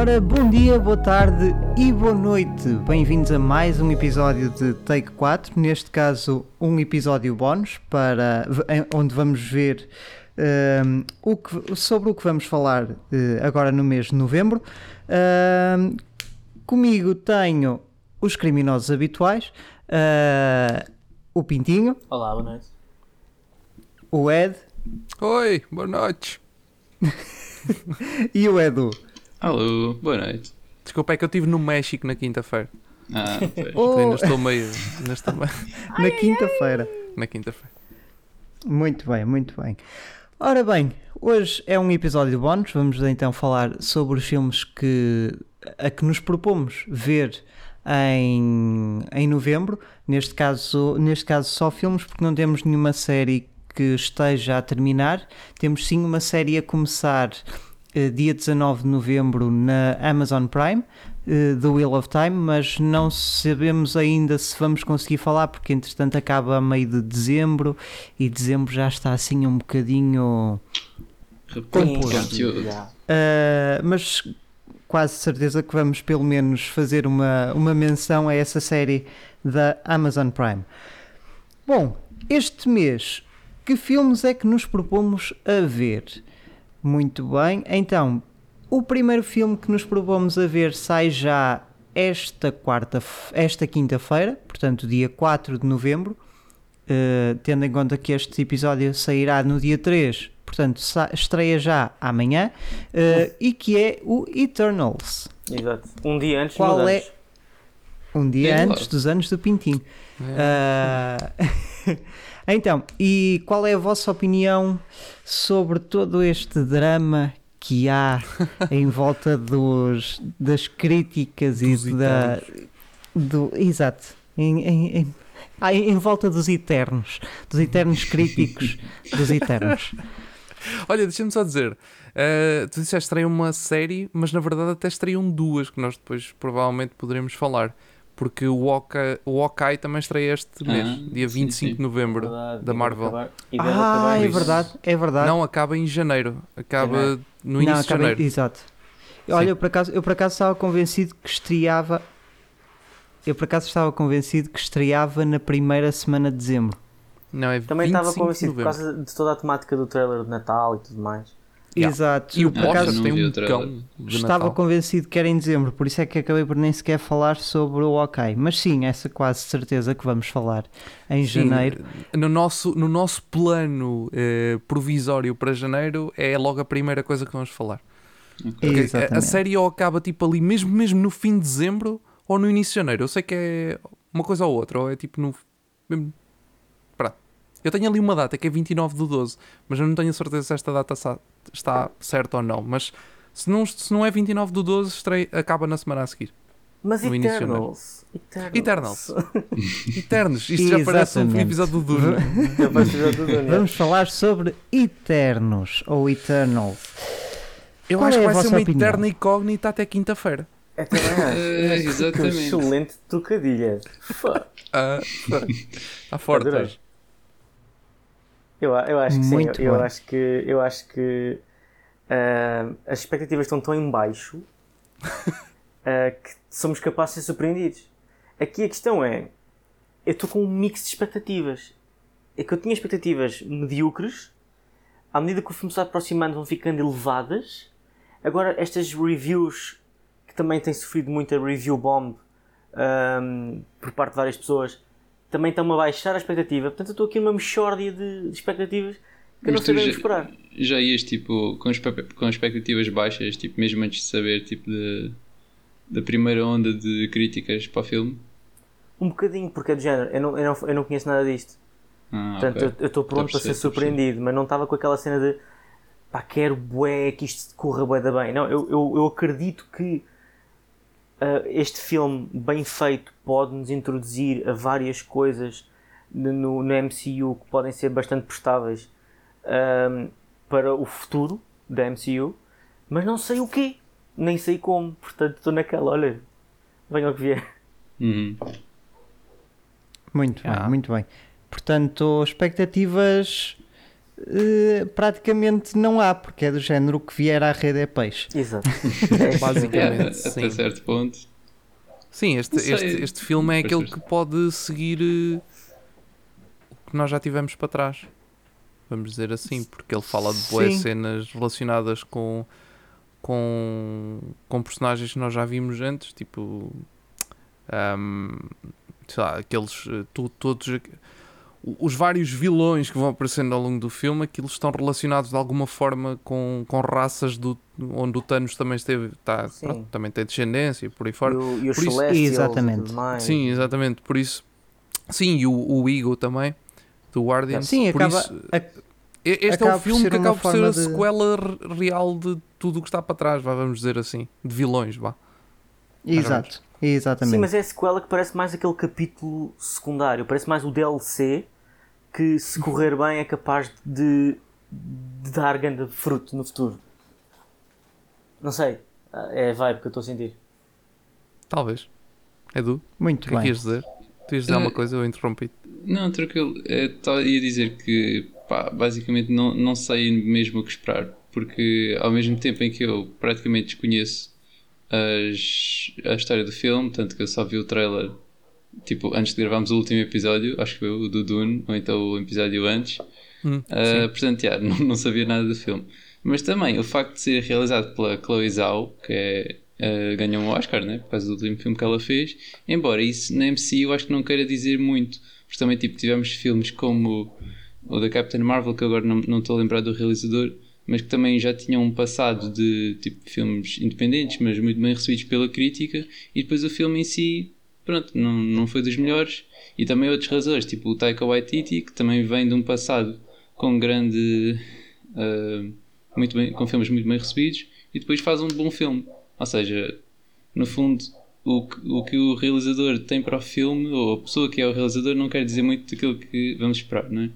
Ora, bom dia, boa tarde e boa noite. Bem-vindos a mais um episódio de Take 4, neste caso um episódio bónus para onde vamos ver um, o que, sobre o que vamos falar uh, agora no mês de novembro. Uh, comigo tenho os criminosos habituais, uh, o Pintinho. Olá, boa noite. O Ed. Oi, boa noite. e o Edu. Alô, boa noite. Desculpa, é que eu estive no México na quinta-feira. Ah. Oh. Ainda estou meio. Ainda estou meio... na quinta-feira. Na quinta-feira. Muito bem, muito bem. Ora bem, hoje é um episódio de bónus. Vamos então falar sobre os filmes que, a que nos propomos ver em, em novembro. Neste caso, neste caso, só filmes, porque não temos nenhuma série que esteja a terminar. Temos sim uma série a começar dia 19 de novembro na Amazon Prime, uh, The Wheel of Time, mas não sabemos ainda se vamos conseguir falar, porque entretanto acaba a meio de dezembro e dezembro já está assim um bocadinho. Conteúdo. Uh, mas quase certeza que vamos pelo menos fazer uma, uma menção a essa série da Amazon Prime. Bom, este mês, que filmes é que nos propomos a ver? Muito bem, então, o primeiro filme que nos propomos a ver sai já esta quarta, esta quinta-feira, portanto, dia 4 de novembro, uh, tendo em conta que este episódio sairá no dia 3, portanto, estreia já amanhã, uh, e que é o Eternals. Exato, um dia antes Qual é? Anos. Um dia é, antes claro. dos anos do Pintinho. É. Uh, então, e qual é a vossa opinião sobre todo este drama que há em volta dos, das críticas dos e da. Do, exato. Em, em, em, em, volta dos eternos, dos eternos críticos dos eternos. Olha, deixa-me só dizer, uh, tu disseste estreiam uma série, mas na verdade até estreiam duas que nós depois provavelmente poderemos falar porque o Hawkeye, o Hawkeye também estreia este mês, dia 25 sim, sim. de novembro, verdade, da Marvel. Ah, é verdade, é verdade. Não, acaba em janeiro, acaba no início Não, de janeiro. Exato. Olha, eu por, acaso, eu por acaso estava convencido que estreava. Eu por acaso estava convencido que estreava na primeira semana de dezembro. Não, é Também estava convencido por causa de toda a temática do trailer de Natal e tudo mais. Exato. E o Potter tem um cão. Estava Natal. convencido que era em dezembro, por isso é que acabei por nem sequer falar sobre o OK. Mas sim, essa quase certeza que vamos falar em sim, janeiro. No nosso, no nosso plano eh, provisório para janeiro é logo a primeira coisa que vamos falar. Okay. A, a série ou acaba tipo ali mesmo, mesmo no fim de dezembro ou no início de janeiro. Eu sei que é uma coisa ou outra, ou é tipo no. Mesmo, eu tenho ali uma data que é 29 de 12, mas eu não tenho certeza se esta data está certa ou não. Mas se não, se não é 29 de 12, estreia, acaba na semana a seguir. Mas no Eternals. Eternals. Eternos. Isto já parece um episódio do Dune. Vamos falar sobre Eternos ou Eternals. Eu Qual acho é que vai ser uma opinião? eterna incógnita até quinta-feira. É também é, exatamente. Excelente trocadilha. Está uh, forte. Eu, eu acho que Muito sim. Eu, eu, acho que, eu acho que uh, as expectativas estão tão em baixo uh, que somos capazes de ser surpreendidos. Aqui a questão é: eu estou com um mix de expectativas. É que eu tinha expectativas medíocres, à medida que o filme se aproximando vão ficando elevadas. Agora, estas reviews que também têm sofrido muita review bomb um, por parte de várias pessoas também estão-me a baixar a expectativa. Portanto, eu estou aqui numa mexórdia de, de expectativas que Mas não sabemos esperar. Já ias tipo com, com expectativas baixas, tipo, mesmo antes de saber tipo de, da primeira onda de críticas para o filme? Um bocadinho, porque é do género, eu não, eu não, eu não conheço nada disto. Ah, Portanto, okay. eu estou pronto para ser surpreendido, mas não estava com aquela cena de pá, quero bué que isto corra bué da bem. Não, eu, eu, eu acredito que uh, este filme bem feito pode nos introduzir a várias coisas no, no MCU que podem ser bastante prestáveis um, para o futuro da MCU, mas não sei o quê, nem sei como, portanto estou naquela, olha, venha o que vier. Uhum. Muito ah. bem, muito bem. Portanto, expectativas uh, praticamente não há, porque é do género que vier à rede é peixe. Exato. Basicamente, É, sim. até certo ponto. Sim, este, este, este filme é Pois aquele é. que pode seguir eh, o que nós já tivemos para trás. Vamos dizer assim, porque ele fala de boas cenas relacionadas com, com, com personagens que nós já vimos antes, tipo ahm, sei lá, aqueles eh, to- todos os vários vilões que vão aparecendo ao longo do filme, aquilo estão relacionados de alguma forma com, com raças do, onde o Thanos também esteve, tá, pronto, também tem descendência e por aí E, fora. o, e os Por isso- e Exatamente. Sim, exatamente. Por isso, sim, e o, o Eagle também, do Guardian. Sim, por acaba. isso, a- e- este é o filme que acaba por ser a de- sequela re- real de tudo o que está para trás, vá, vamos dizer assim, de vilões, vá. Exato, exatamente. Sim, mas é a sequela que parece mais aquele capítulo secundário, parece mais o DLC que, se correr bem, é capaz de, de dar grande fruto no futuro. Não sei, é a vibe que eu estou a sentir. Talvez. Edu, o Muito que é que bem. ias dizer? Tu ias dizer Eh, alguma coisa? Eu interrompi. Não, tranquilo. É, tá- ia dizer que, pá, basicamente não, não sei mesmo o que esperar. Porque ao mesmo tempo em que eu praticamente desconheço as, a história do filme, tanto que eu só vi o trailer, tipo, antes de gravarmos o último episódio, acho que foi o do Dune, ou então o episódio antes. Hum, Uh, portanto, yeah, não, não sabia nada do filme. Mas também o facto de ser realizado pela Chloe Zhao, que é, uh, ganhou um Oscar né, por causa do último filme que ela fez, embora isso na MCU acho que não queira dizer muito, porque também tipo, tivemos filmes como o da Captain Marvel, que agora não não estou a lembrar do realizador, mas que também já tinham um passado de tipo, filmes independentes, mas muito bem recebidos pela crítica, e depois o filme em si, pronto, não, não foi dos melhores. E também outros razões, tipo o Taika Waititi, que também vem de um passado com grande. uh, muito bem, com filmes muito bem recebidos, e depois faz um bom filme. Ou seja, no fundo, o que, o que o realizador tem para o filme, ou a pessoa que é o realizador, não quer dizer muito daquilo que vamos esperar, não é?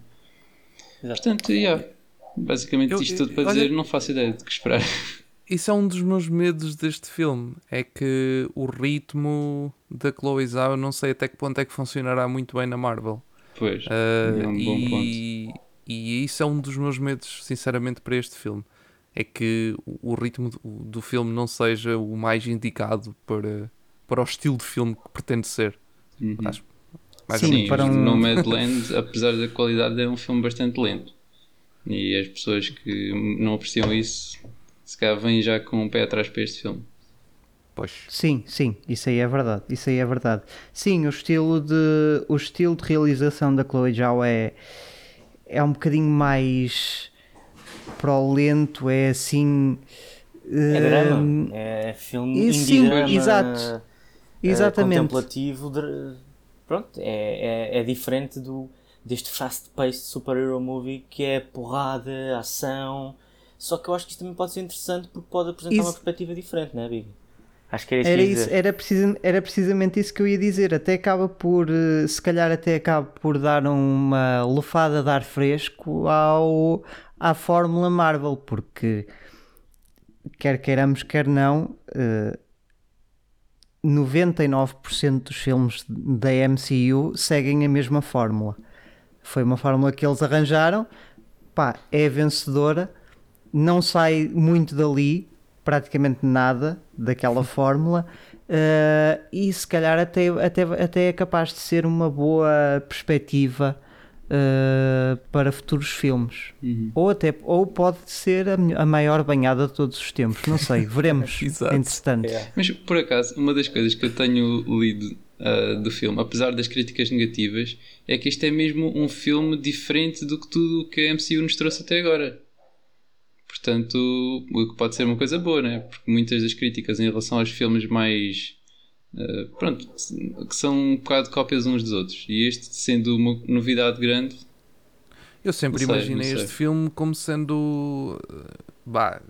Exato. Portanto, yeah, basicamente Eu- isto tudo para olha- dizer, não faço ideia de que esperar. Isso é um dos meus medos deste filme. É que o ritmo da Chloe Zhao, não sei até que ponto é que funcionará muito bem na Marvel. Pois, Uh, é um bom e, e isso é um dos meus medos, sinceramente, para este filme. É que o ritmo do, do filme não seja o mais indicado para, para o estilo de filme que pretende ser. Uhum. Acho- mais Sim, para um- Nomadland, apesar da qualidade, é um filme bastante lento. E as pessoas que não apreciam isso, se calhar vêm já com o pé atrás para este filme. Pois. Sim, sim, isso aí é verdade. Isso aí é verdade. Sim, o estilo de, o estilo de realização da Chloe Zhao é, é um bocadinho mais para o lento, é assim. É drama, hum, é filme e indie sim, drama, exato. eh, Exatamente. contemplativo, de- pronto, é, é, é diferente do, deste fast-paced super-hero movie que é porrada, ação. Só que eu acho que isto também pode ser interessante porque pode apresentar Isso- uma perspectiva diferente, não é, Big? Acho que era isso Era, que eu ia isso, dizer. era, precisa- era precisamente isso que eu ia dizer. Até acaba por, eh, se calhar, até acaba por dar uma lufada de ar fresco ao, à Fórmula Marvel, porque quer queiramos, quer não, eh, 99% dos filmes da MCU seguem a mesma fórmula. Foi uma fórmula que eles arranjaram, pá, é vencedora, não sai muito dali, praticamente nada daquela fórmula, eh, e se calhar até, até, até é capaz de ser uma boa perspectiva eh, para futuros filmes. Ou, até, ou pode ser a, a maior banhada de todos os tempos, não sei, veremos. Exato. Entretanto. É. Mas por acaso, uma das coisas que eu tenho lido ah, do filme, apesar das críticas negativas, é que isto é mesmo um filme diferente do que tudo o que a MCU nos trouxe até agora. Portanto, o que pode ser uma coisa boa, né? Porque muitas das críticas em relação aos filmes mais. ah, pronto, que são um bocado cópias uns dos outros. E este, sendo uma novidade grande, Eu sempre sei, imaginei este filme como sendo eh, bah,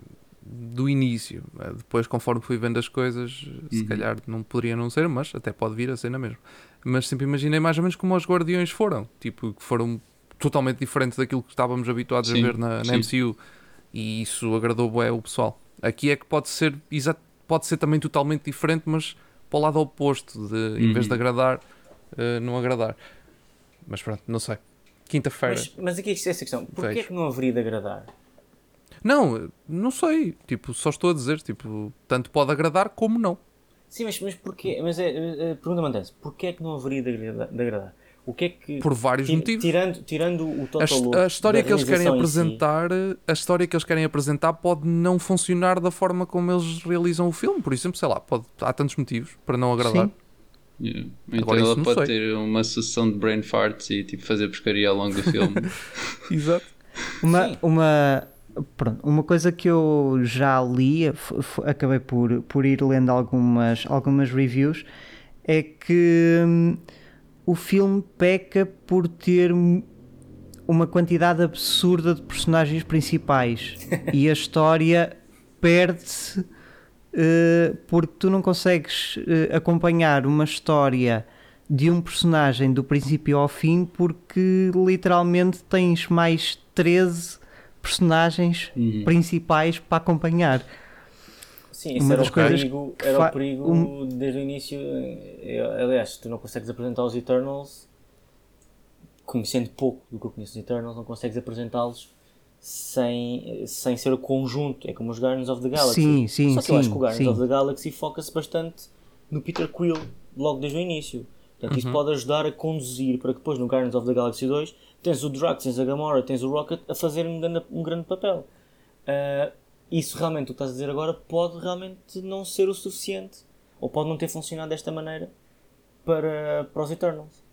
do início. Eh, Depois, conforme fui vendo as coisas, se Uhum. calhar não poderia não ser, mas até pode vir a ser na mesma. Mas sempre imaginei mais ou menos como os Guardiões foram, tipo, que foram totalmente diferentes daquilo que estávamos habituados Sim, a ver na, na. MCU. E isso agradou bué o pessoal. Aqui é que pode ser, exa- pode ser também totalmente diferente, mas para o lado oposto, de, em vez Uhum. de agradar, eh, não agradar. Mas pronto, não sei. quinta-feira. Mas, mas aqui é essa questão: porquê é que não haveria de agradar? Não, não sei. Tipo, só estou a dizer, tipo, tanto pode agradar como não. Sim, mas, mas porquê? Mas é, a pergunta mantém-se: porquê é que não haveria de agradar? De agradar? O que é que. Por vários motivos. Tirando, tirando o total a, a história que eles querem apresentar, si. a história que eles querem apresentar pode não funcionar da forma como eles realizam o filme. Por exemplo, sei lá, pode, há tantos motivos para não agradar. Sim. Yeah. Então Agora, ela pode sei. ter uma sucessão de brain farts e tipo fazer pescaria ao longo do filme. Exato. Uma, uma, pronto, uma coisa que eu já li, acabei por, por ir lendo algumas, algumas reviews, é que hum, o filme peca por ter uma quantidade absurda de personagens principais. E a história perde-se uh, porque tu não consegues uh, acompanhar uma história de um personagem do princípio ao fim porque literalmente tens mais 13 personagens uhum. principais para acompanhar. Sim, isso uma era, o perigo, era o perigo um... desde o início. Eh, aliás, tu não consegues apresentar os Eternals conhecendo pouco do que eu conheço os Eternals, não consegues apresentá-los sem, sem ser o conjunto. É como os Guardians of the Galaxy. Sim, sim, Só que sim, eu acho que o Guardians sim. of the Galaxy foca-se bastante no Peter Quill logo desde o início. Portanto, uhum. isso pode ajudar a conduzir para que depois no Guardians of the Galaxy 2 tens o Drax, tens a Gamora, tens o Rocket a fazer um grande, um grande papel. Uh, isso realmente tu estás a dizer agora pode realmente não ser o suficiente ou pode não ter funcionado desta maneira para, para os Eternals.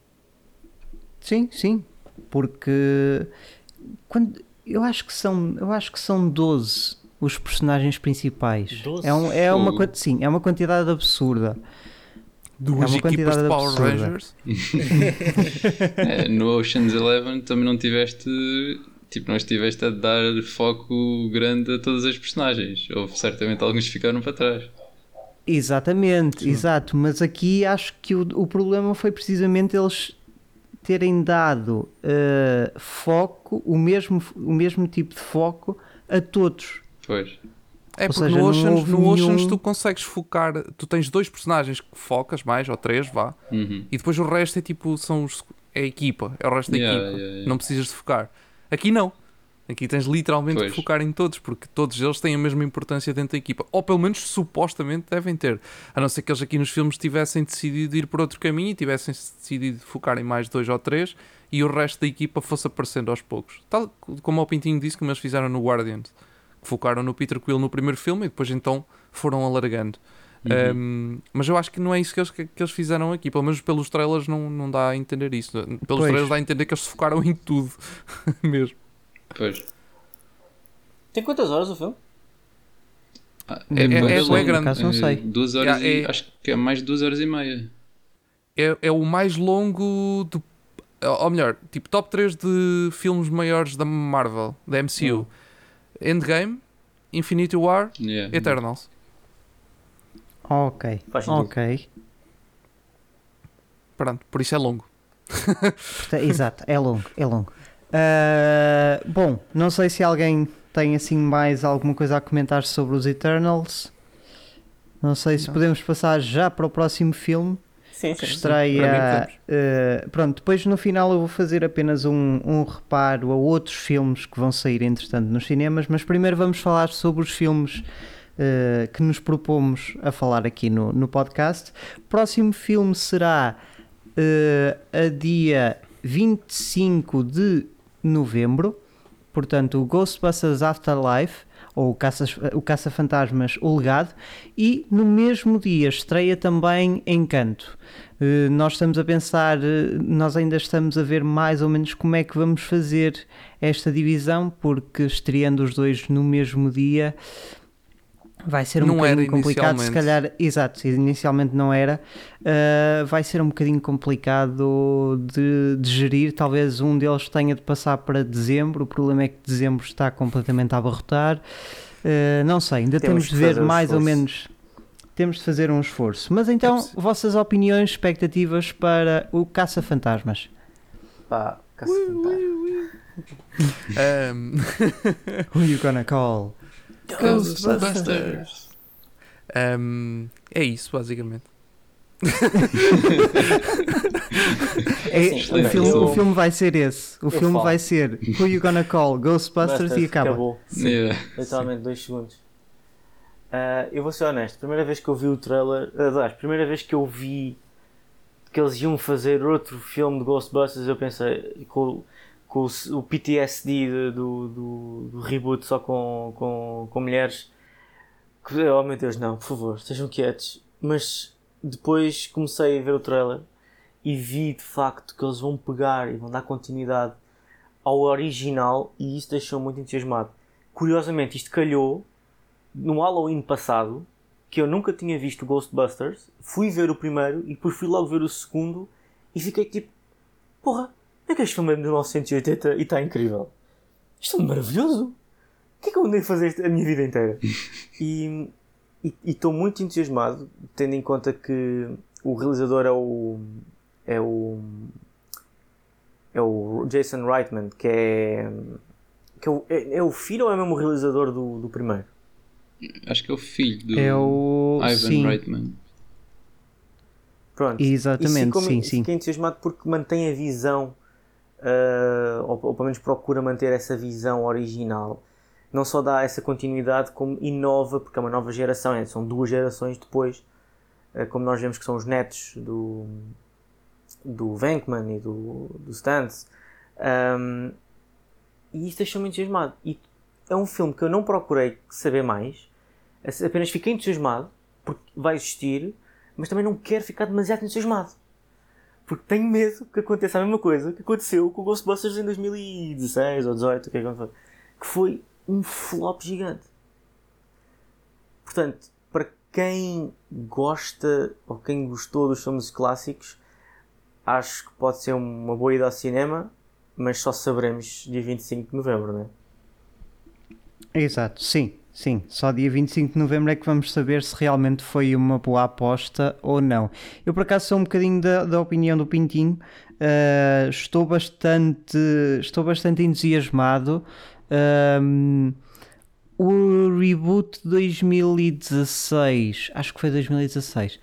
Sim, sim, porque quando eu acho que são, eu acho que são 12 os personagens principais. 12? É, um, é uma sim, é uma quantidade absurda. Duas é equipas de Power absurda. Rangers. é, no Ocean's Eleven também não tiveste tipo, não estiveste a dar foco grande a todas as personagens. Houve certamente alguns que ficaram para trás. Exatamente, Sim. exato. Mas aqui acho que o, o problema foi precisamente eles terem dado uh, foco, o mesmo, o mesmo tipo de foco a todos. Pois. É ou porque seja, no Oceans, no Oceans nenhum... tu consegues focar, tu tens dois personagens que focas mais, ou três, vá, uhum. e depois o resto é tipo, são os, é a equipa, é o resto da yeah, equipa, yeah, yeah. não precisas de focar. Aqui não. Aqui tens literalmente pois. que focar em todos, porque todos eles têm a mesma importância dentro da equipa. Ou pelo menos supostamente devem ter. A não ser que eles aqui nos filmes tivessem decidido ir por outro caminho e tivessem decidido focar em mais dois ou três e o resto da equipa fosse aparecendo aos poucos. Tal como o Pintinho disse, como eles fizeram no Guardians. Focaram no Peter Quill no primeiro filme e depois então foram alargando. Uhum. Um, mas eu acho que não é isso que eles, que, que, eles fizeram aqui. Pelo menos pelos trailers não, não dá a entender isso. Pelos pois. trailers dá a entender que eles se focaram em tudo mesmo. Pois. Tem quantas horas o filme? Ah, é, é, é, é grande. não sei. Duas horas é, e, acho que é mais de duas horas e meia. É, é o mais longo do. Ou melhor, tipo top 3 de filmes maiores da Marvel, da MCU: hum. Endgame, Infinity War, yeah. Eternals. Ok. ok. Pronto, por isso é longo. Exato, é longo, é longo. Uh, bom, não sei se alguém tem assim mais alguma coisa a comentar sobre os Eternals. Não sei se não. podemos passar já para o próximo filme. Sim, que estreia. Uh, pronto, depois no final eu vou fazer apenas um, um reparo a outros filmes que vão sair entretanto nos cinemas, mas primeiro vamos falar sobre os filmes uh, que nos propomos a falar aqui no, no podcast. O próximo filme será uh, a dia 25 de novembro. Portanto, o Ghostbusters Afterlife, ou o Caça-Fantasmas, o, Caça o Legado, e no mesmo dia estreia também Encanto. Uh, nós estamos a pensar, uh, nós ainda estamos a ver mais ou menos como é que vamos fazer esta divisão, porque estreando os dois no mesmo dia vai ser um não bocadinho complicado, se calhar, exato, inicialmente não era, uh, vai ser um bocadinho complicado de, de, gerir, talvez um deles tenha de passar para dezembro, o problema é que dezembro está completamente a abarrotar, uh, não sei, ainda temos, temos de ver mais um ou menos, temos de fazer um esforço, mas então, é vossas opiniões, expectativas para o Caça-Fantasmas? Pá, Caça-Fantasmas. Who you gonna call? Ghostbusters. Um, é isso, basicamente. é, assim, o, filme, o filme vai ser esse. O filme falo. vai ser Who You Gonna Call? Ghostbusters e acaba. Acabou. Yeah. Literalmente, dois segundos. Uh, eu vou ser honesto, primeira vez que eu vi o trailer, aliás, primeira vez que eu vi que eles iam fazer outro filme de Ghostbusters, eu pensei com, com o, PTSD do, do, do, reboot só com, com, com mulheres. Que, oh meu Deus, não, por favor, estejam quietos. Mas depois comecei a ver o trailer e vi de facto que eles vão pegar e vão dar continuidade ao original e isso deixou muito entusiasmado. Curiosamente, isto calhou no Halloween passado que eu nunca tinha visto Ghostbusters, fui ver o primeiro e depois fui logo ver o segundo e fiquei tipo, porra, é que este filme é de 1980 e está incrível. Isto é maravilhoso. O que é que eu andei a fazer a minha vida inteira? e estou muito entusiasmado, tendo em conta que o realizador é o. é o. é o Jason Reitman, que é. Que é, o, é, é o filho ou é mesmo o realizador do, do primeiro? Acho que é o filho do é o... Ivan sim. Reitman. Pronto. Exatamente, sim, sim. Fiquei entusiasmado porque mantém a visão, uh, ou, ou pelo menos procura manter essa visão original. Não só dá essa continuidade, como inova, porque é uma nova geração, é, são duas gerações depois, uh, como nós vemos que são os netos do, do Venkman e do, do Stantz. Um, e isso deixou-me entusiasmado. E é um filme que eu não procurei saber mais, apenas fiquei entusiasmado porque vai existir, mas também não quero ficar demasiado entusiasmado. Porque tenho medo que aconteça a mesma coisa que aconteceu com o Ghostbusters em 2016 ou 2018, que, é que foi um flop gigante. Portanto, para quem gosta ou quem gostou dos filmes clássicos, acho que pode ser uma boa ida ao cinema, mas só saberemos dia 25 de novembro, não é? Exato, sim. Sim, só dia 25 de novembro é que vamos saber se realmente foi uma boa aposta ou não. Eu, por acaso, sou um bocadinho da, da opinião do Pintinho. Uh, estou bastante estou bastante entusiasmado. Um, o reboot de 2016, acho que foi 2016.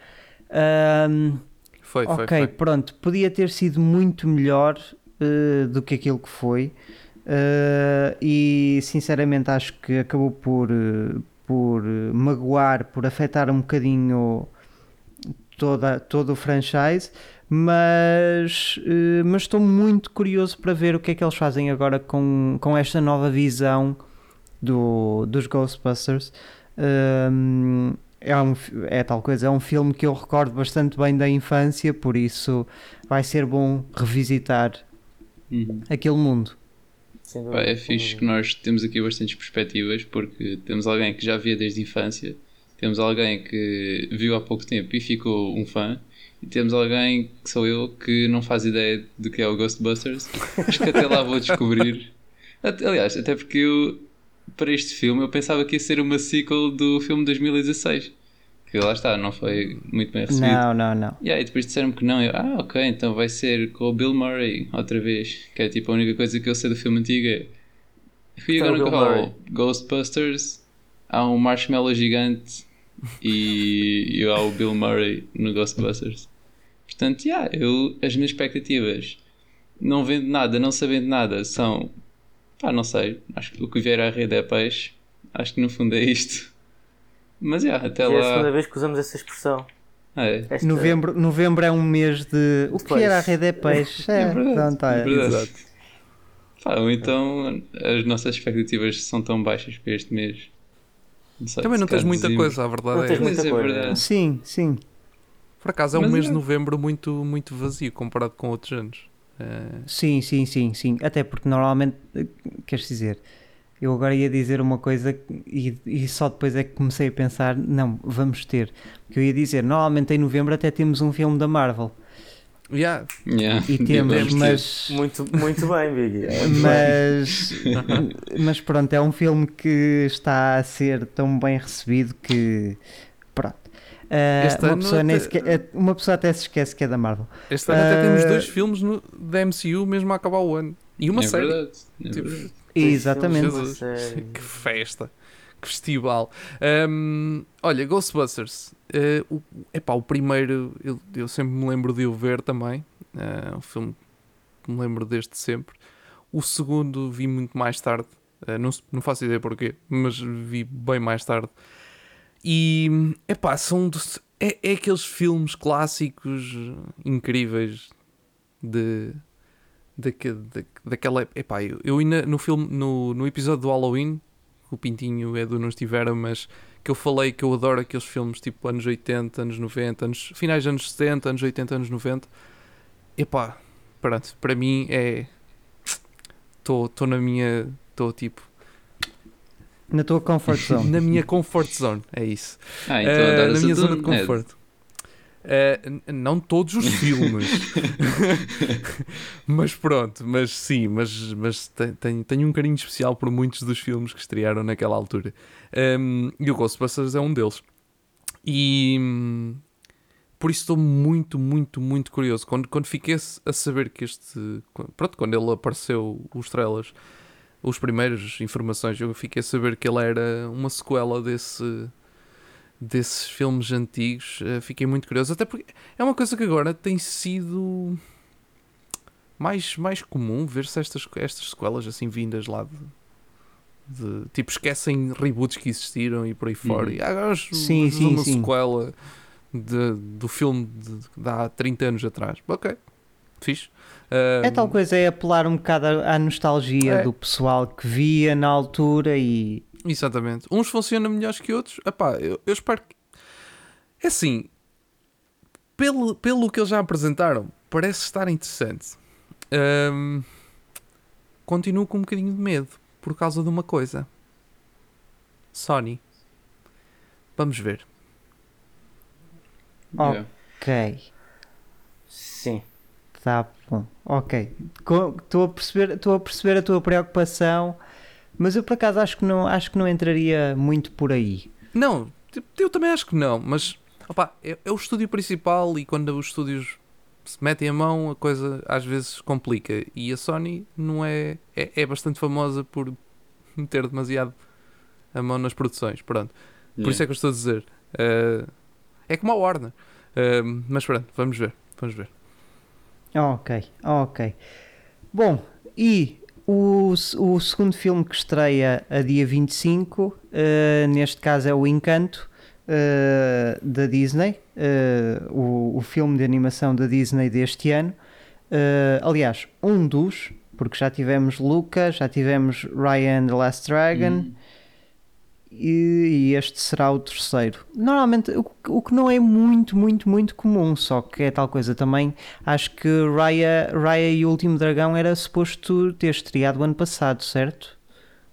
Um, foi, foi, ok, foi. pronto, podia ter sido muito melhor uh, do que aquilo que foi. Uh, e sinceramente acho que acabou por, por magoar, por afetar um bocadinho toda, todo o franchise, mas, uh, mas estou muito curioso para ver o que é que eles fazem agora com, com esta nova visão do, dos Ghostbusters. É, um, é tal coisa, é um filme que eu recordo bastante bem da infância, por isso vai ser bom revisitar uhum. aquele mundo. Pá, é fixe que nós temos aqui bastantes perspectivas, porque temos alguém que já via desde a infância, temos alguém que viu há pouco tempo e ficou um fã, e temos alguém que sou eu que não faz ideia do que é o Ghostbusters. Acho que até lá vou descobrir. Aliás, até porque eu, para este filme, eu pensava que ia ser uma sequel do filme de 2016 que lá está, não foi muito bem recebido. Não, não, não. E aí depois disseram-me que não. Eu, ah, ok, então vai ser com o Bill Murray outra vez. Que é tipo a única coisa que eu sei do filme antigo é. Who you gonna call? Ghostbusters? Há um marshmallow gigante e, e há o Bill Murray no Ghostbusters. Portanto, yeah, eu, as minhas expectativas, não vendo nada, não sabendo nada, são. Pá, não sei. Acho que o que vier à rede é peixe. Acho que no fundo é isto. Mas yeah, até lá. É a segunda vez que usamos essa expressão. É. Esta... Novembro, novembro é um mês de. O que era a rede é peixe. É, é verdade. Então, tá, é verdade. Exato. Pá, então as nossas expectativas são tão baixas para este mês. Não sei, Também não tens muita dizemos. coisa, a verdade não é. Tens muita é coisa. Verdade. Sim, sim. Por acaso é um Mas mês é. de novembro muito, muito vazio comparado com outros anos. É... Sim, sim, sim, sim. Até porque normalmente, eh, queres dizer, eu agora ia dizer uma coisa e, e, só depois é que comecei a pensar: não, vamos ter. Porque eu ia dizer, normalmente em novembro até temos um filme da Marvel. Yeah. Yeah. E temos, mas. Muito, muito bem, Biggie. mas, mas pronto, é um filme que está a ser tão bem recebido que. Pronto. Uh, uma, pessoa até... eh, uma pessoa até se esquece que é da Marvel. Este ano uh, até temos dois filmes no, da MCU mesmo a acabar o ano. E uma é série. Verdade, é tipo, verdade. Exatamente. que festa. Que festival. Um, olha, Ghostbusters. Uh, o, epá, o primeiro eu, eu sempre me lembro de o ver também. Uh, um filme que me lembro desde sempre. O segundo vi muito mais tarde. Uh, não, não faço ideia porquê, mas vi bem mais tarde. E epá, são é, é aqueles filmes clássicos incríveis de, de, de daquela. Epá, eu, eu no, filme, no, no episódio do Halloween, o Pintinho e o Edu não estiveram, mas que eu falei que eu adoro aqueles filmes tipo anos 80, anos 90, anos, finais dos anos 70, anos 80, anos 90. Epá, pronto, para mim é. Estou na minha. Estou tipo. Na tua comfort zone. na minha comfort zone, é isso. Ah, então uh, na minha zona de conforto. Uh, não todos os filmes, mas pronto, mas sim, mas, mas tenho, tenho um carinho especial por muitos dos filmes que estrearam naquela altura. Um, e o Ghostbusters é um deles. E hum, por isso estou muito, muito, muito curioso. Quando, quando fiquei a saber que este. Pronto, quando ele apareceu, os trailers, os primeiros informações, eu fiquei a saber que ele era uma sequela desse. Desses filmes antigos, uh, fiquei muito curioso. Até porque é uma coisa que agora tem sido mais, mais comum ver-se estas, estas sequelas assim vindas lá de, de, tipo, esquecem reboots que existiram e por aí fora. Uhum. E agora sim, sim, uma sim. sequela de, do filme de, de, há 30 anos atrás. Ok, fixe. Um, é tal coisa, é apelar um bocado à nostalgia é. do pessoal que via na altura e. Exatamente. Uns funcionam melhores que outros. Epá, eu, eu espero que. É assim. Pelo, pelo que eles já apresentaram, parece estar interessante. Um, continuo com um bocadinho de medo por causa de uma coisa. Sony. Vamos ver. Yeah. Ok. Sim. Tá bom. Ok. Estou a perceber, estou a perceber a tua preocupação, mas eu por acaso acho que não, acho que não entraria muito por aí. Não, eu também acho que não, mas opa, é, é o estúdio principal e quando os estúdios se metem a mão, a coisa às vezes complica. E a Sony não é, é, é bastante famosa por meter demasiado a mão nas produções. Pronto. Por yeah. isso é que eu estou a dizer. Uh, é como a Warner. Uh, mas pronto, vamos ver. Vamos ver. Ok, ok. Bom, e o, o segundo filme que estreia a dia 25, uh, neste caso é o Encanto, uh, da Disney, uh, o, o filme de animação da Disney deste ano. Uh, aliás, um dos, porque já tivemos Luca, já tivemos Ryan the Last Dragon. Hum. E, e, este será o terceiro. Normalmente, o, o, que não é muito, muito, muito comum, só que é tal coisa também. Acho que Raya, Raya e o Último Dragão era suposto ter estreado o ano passado, certo?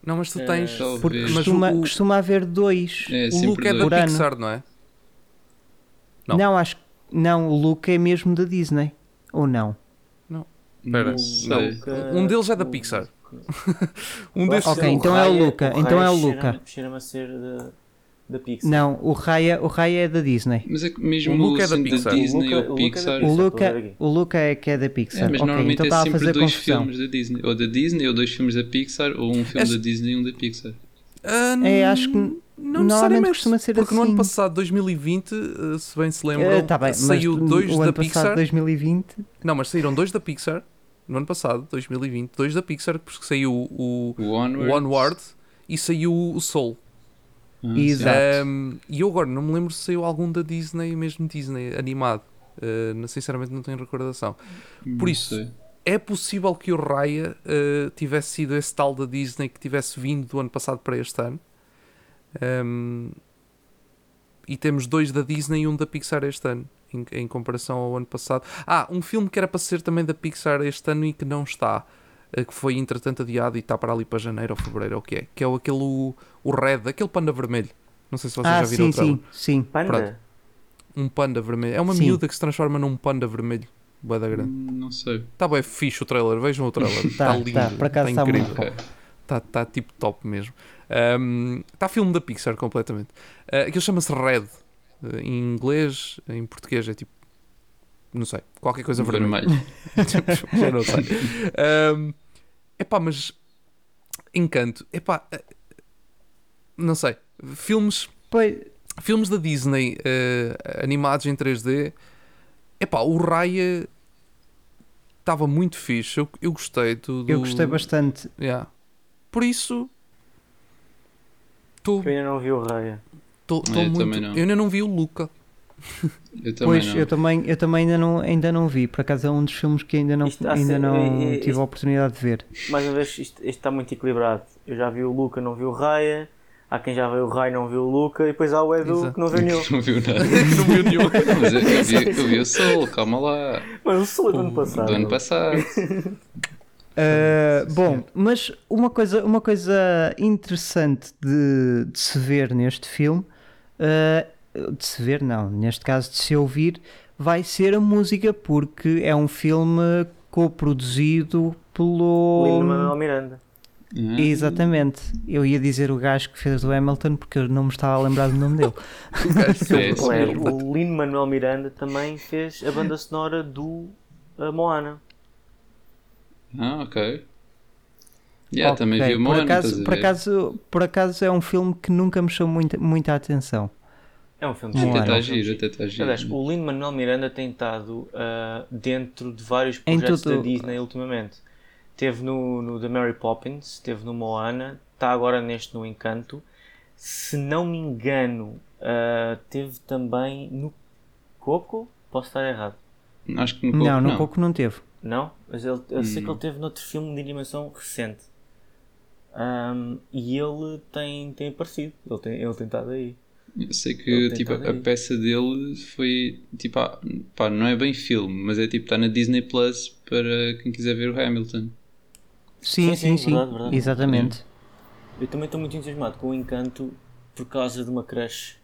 Não, mas tu tens. É, porque costuma, o, costuma haver dois. É, o Luke é da Pixar, não é? Não. não, acho Não, o Luke é mesmo da Disney. Ou não? Não. Espera. Não. Um deles é da Pixar. Um desses. Ok, então é o Luca. Então é o Luca. Cheira-me a ser da da Pixar. Não, o Raya, o Raya é da Disney. Mas é que mesmo o Luca é da Pixar. Disney o Luca, ou Pixar. O Luca, o Luca é que é da Pixar. É, mas okay, normalmente então é sempre a fazer dois confusão. filmes da Disney. Ou da Disney, ou dois filmes da Pixar, ou um filme da Disney e um da Pixar. Uh, é, acho que não necessariamente costuma ser porque assim. no ano passado, 2020, eh, se bem se lembram, uh, tá bem, saiu dois o da ano Pixar. Passado, 2020. Não, mas saíram dois da Pixar no ano passado, 2020, dois da Pixar, porque saiu o, o Onward. o Onward e saiu o Soul. Ah, Exato. Um, e eu agora não me lembro se saiu algum da Disney, mesmo Disney, animado. Uh, sinceramente não tenho recordação. Por isso, sei. é possível que o Raya uh, tivesse sido esse tal da Disney que tivesse vindo do ano passado para este ano. Um, e temos dois da Disney e um da Pixar este ano, em, em, comparação ao ano passado. Ah, um filme que era para ser também da Pixar este ano e que não está. Eh, que foi entretanto adiado e está para ali para janeiro ou fevereiro, ou o que é? Que é aquele o, o Red, aquele panda vermelho. Não sei se vocês ah, já viram sim, sim, sim. Panda? Pronto. Um panda vermelho. É uma sim. miúda que se transforma num panda vermelho. Boa da grande. Hum, não sei. Está bem fixe o trailer, vejam o trailer. Está tá, lindo. Tá, por acaso está incrível. Está tá, tipo top mesmo. Está um, filme da Pixar completamente. Uh, aquilo chama-se Red. Uh, em inglês, em português é tipo. Não sei. Qualquer coisa vermelha. Já não sei. Um, Epá, mas. Encanto. Epá. Eh, não sei. Filmes. Pois. filmes da Disney uh, animados em 3D, epá, o Raya estava muito fixe. Eu, eu gostei do, do... Eu gostei bastante. Yeah. Por isso. Tô... Eu ainda não vi o Raya. Tô, tô eu, muito... eu ainda não vi o Luca. Eu também pois, não. eu também, eu também ainda, não, ainda não vi. Por acaso é um dos filmes que ainda não, isto, ainda não é, é, tive isto, a oportunidade de ver. Mais uma vez, isto, isto, está muito equilibrado. Eu já vi o Luca, não vi o Raya. Há quem já viu o Raya, não viu o Luca. E depois há o Edu Exato. que não viu nenhum. não viu nada. não viu nenhum. Mas eu, eu, vi, eu vi o Sol, calma lá. Mas o Sol é do ano passado. Do ano passado. Uh, bom, mas uma coisa, uma coisa interessante de, de se ver neste filme uh, de se ver, não, neste caso de se ouvir, vai ser a música, porque é um filme co-produzido pelo. Lin-Manuel Miranda. Uhum. Exatamente, eu ia dizer o gajo que fez o Hamilton porque eu não me estava a lembrar do nome dele. o, é, o Lin-Manuel Miranda também fez a banda sonora do uh, Moana. Ah, ok. Yeah, okay. também vi o Moana. Por acaso, por, acaso, por acaso é um filme que nunca me chamou muita, muita atenção. É um filme de Até está giro, até está giro. Aliás, o Lin Manuel Miranda tem estado uh, dentro de vários projetos tudo... da Disney ultimamente. Teve no, no The Mary Poppins, teve no Moana, está agora neste no Encanto. Se não me engano, uh, teve também no Coco. Posso estar errado? Acho que no Coco não. No não. Coco não teve. Não? Mas ele, eu hum. sei que ele hum. teve noutro filme de animação recente. Um, e ele tem, tem aparecido. Ele tem, ele tem estado aí. Eu sei que tipo, a, a peça dele foi tipo, ah, pá, não é bem filme, mas é tipo, está na Disney Plus para quem quiser ver o Hamilton. Sim, sim, sim, sim. Verdade, verdade. exatamente. Eu também estou muito entusiasmado com o encanto por causa de uma crush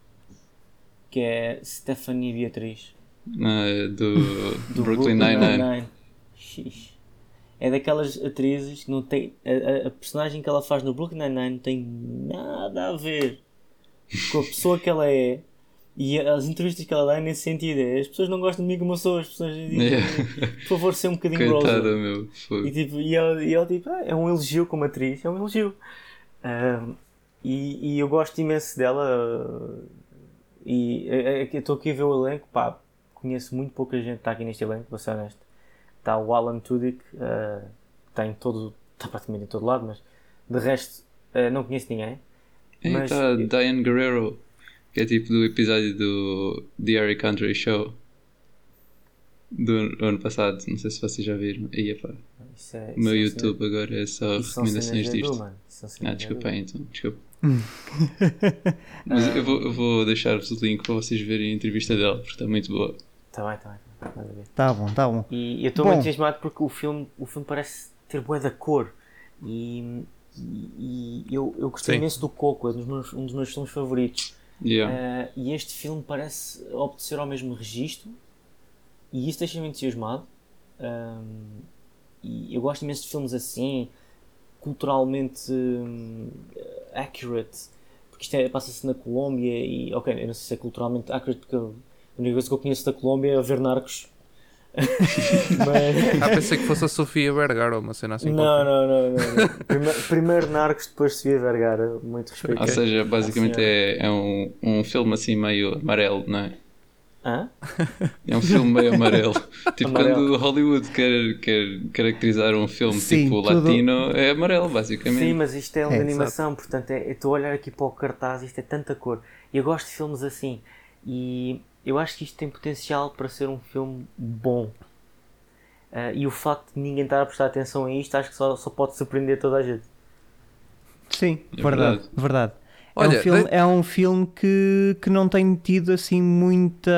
que é Stephanie Beatriz. Ah, é do, do Brooklyn Nine-Nine. É daquelas atrizes que não tem. A, a, a personagem que ela faz no Brooklyn Nine-Nine não tem nada a ver com a pessoa que ela é e as entrevistas que ela dá é nesse sentido é as pessoas não gostam de mim como eu sou, as pessoas dizem yeah. por favor, ser um bocadinho Coitada, rosa. meu. Foi. E, tipo, e, ela, e ela tipo, ah, é um elogio como atriz, é um elogio. E, e eu gosto imenso dela. E é, é, eu estou aqui a ver o elenco, pá, conheço muito pouca gente que está aqui neste elenco, vou ser honesto. Está o Alan Tudyk, uh, está em todo, está praticamente em todo lado, mas de resto não conheço ninguém. Mas... tá Diane Guerrero, que é tipo do episódio do The Harry Country Show do ano passado. Não sei se vocês já viram. Aí, epá. Isso é, isso o meu YouTube agora é só recomendações disto. ah, desculpa aí então, desculpa. Mas eu vou, vou deixar-vos o link para vocês verem a entrevista dela, porque está muito boa. Está bem, está bem. Tá bom, tá bom. E eu estou muito entusiasmado porque o filme, o filme parece ter boa da cor. E e, eu, eu gostei Sim. imenso do Coco, é um dos meus, um dos meus filmes favoritos. Yeah. Uh, e este filme parece obedecer ao mesmo registro e isso deixa-me entusiasmado. Um, e eu gosto imenso de filmes assim, culturalmente um, accurate, porque isto é, passa-se na Colômbia e, ok, eu não sei se é culturalmente accurate, porque eu, a única coisa que eu conheço da Colômbia é ver narcos mas... Ah, pensei que fosse a Sofia Vergara ou uma cena assim. Não, não, não, não, Primeiro, primeiro Narcos, depois Sofia Vergara. Muito respeito. Ou seja, basicamente é, é um, um filme assim meio amarelo, não é? Hã? É um filme meio amarelo. tipo, amarelo. quando Hollywood quer, quer caracterizar um filme Sim, tipo tudo... latino, é amarelo, basicamente. Sim, mas isto é uma é, animação, sabe? portanto, é, estou a olhar aqui para o cartaz, isto é tanta cor. E eu gosto de filmes assim. E eu acho que isto tem potencial para ser um filme bom. Uh, e o facto de ninguém estar a prestar atenção a isto, acho que só, só pode surpreender toda a gente. Sim, é verdade, verdade. verdade. Olha, é um filme, é um filme que, que não tem tido assim muita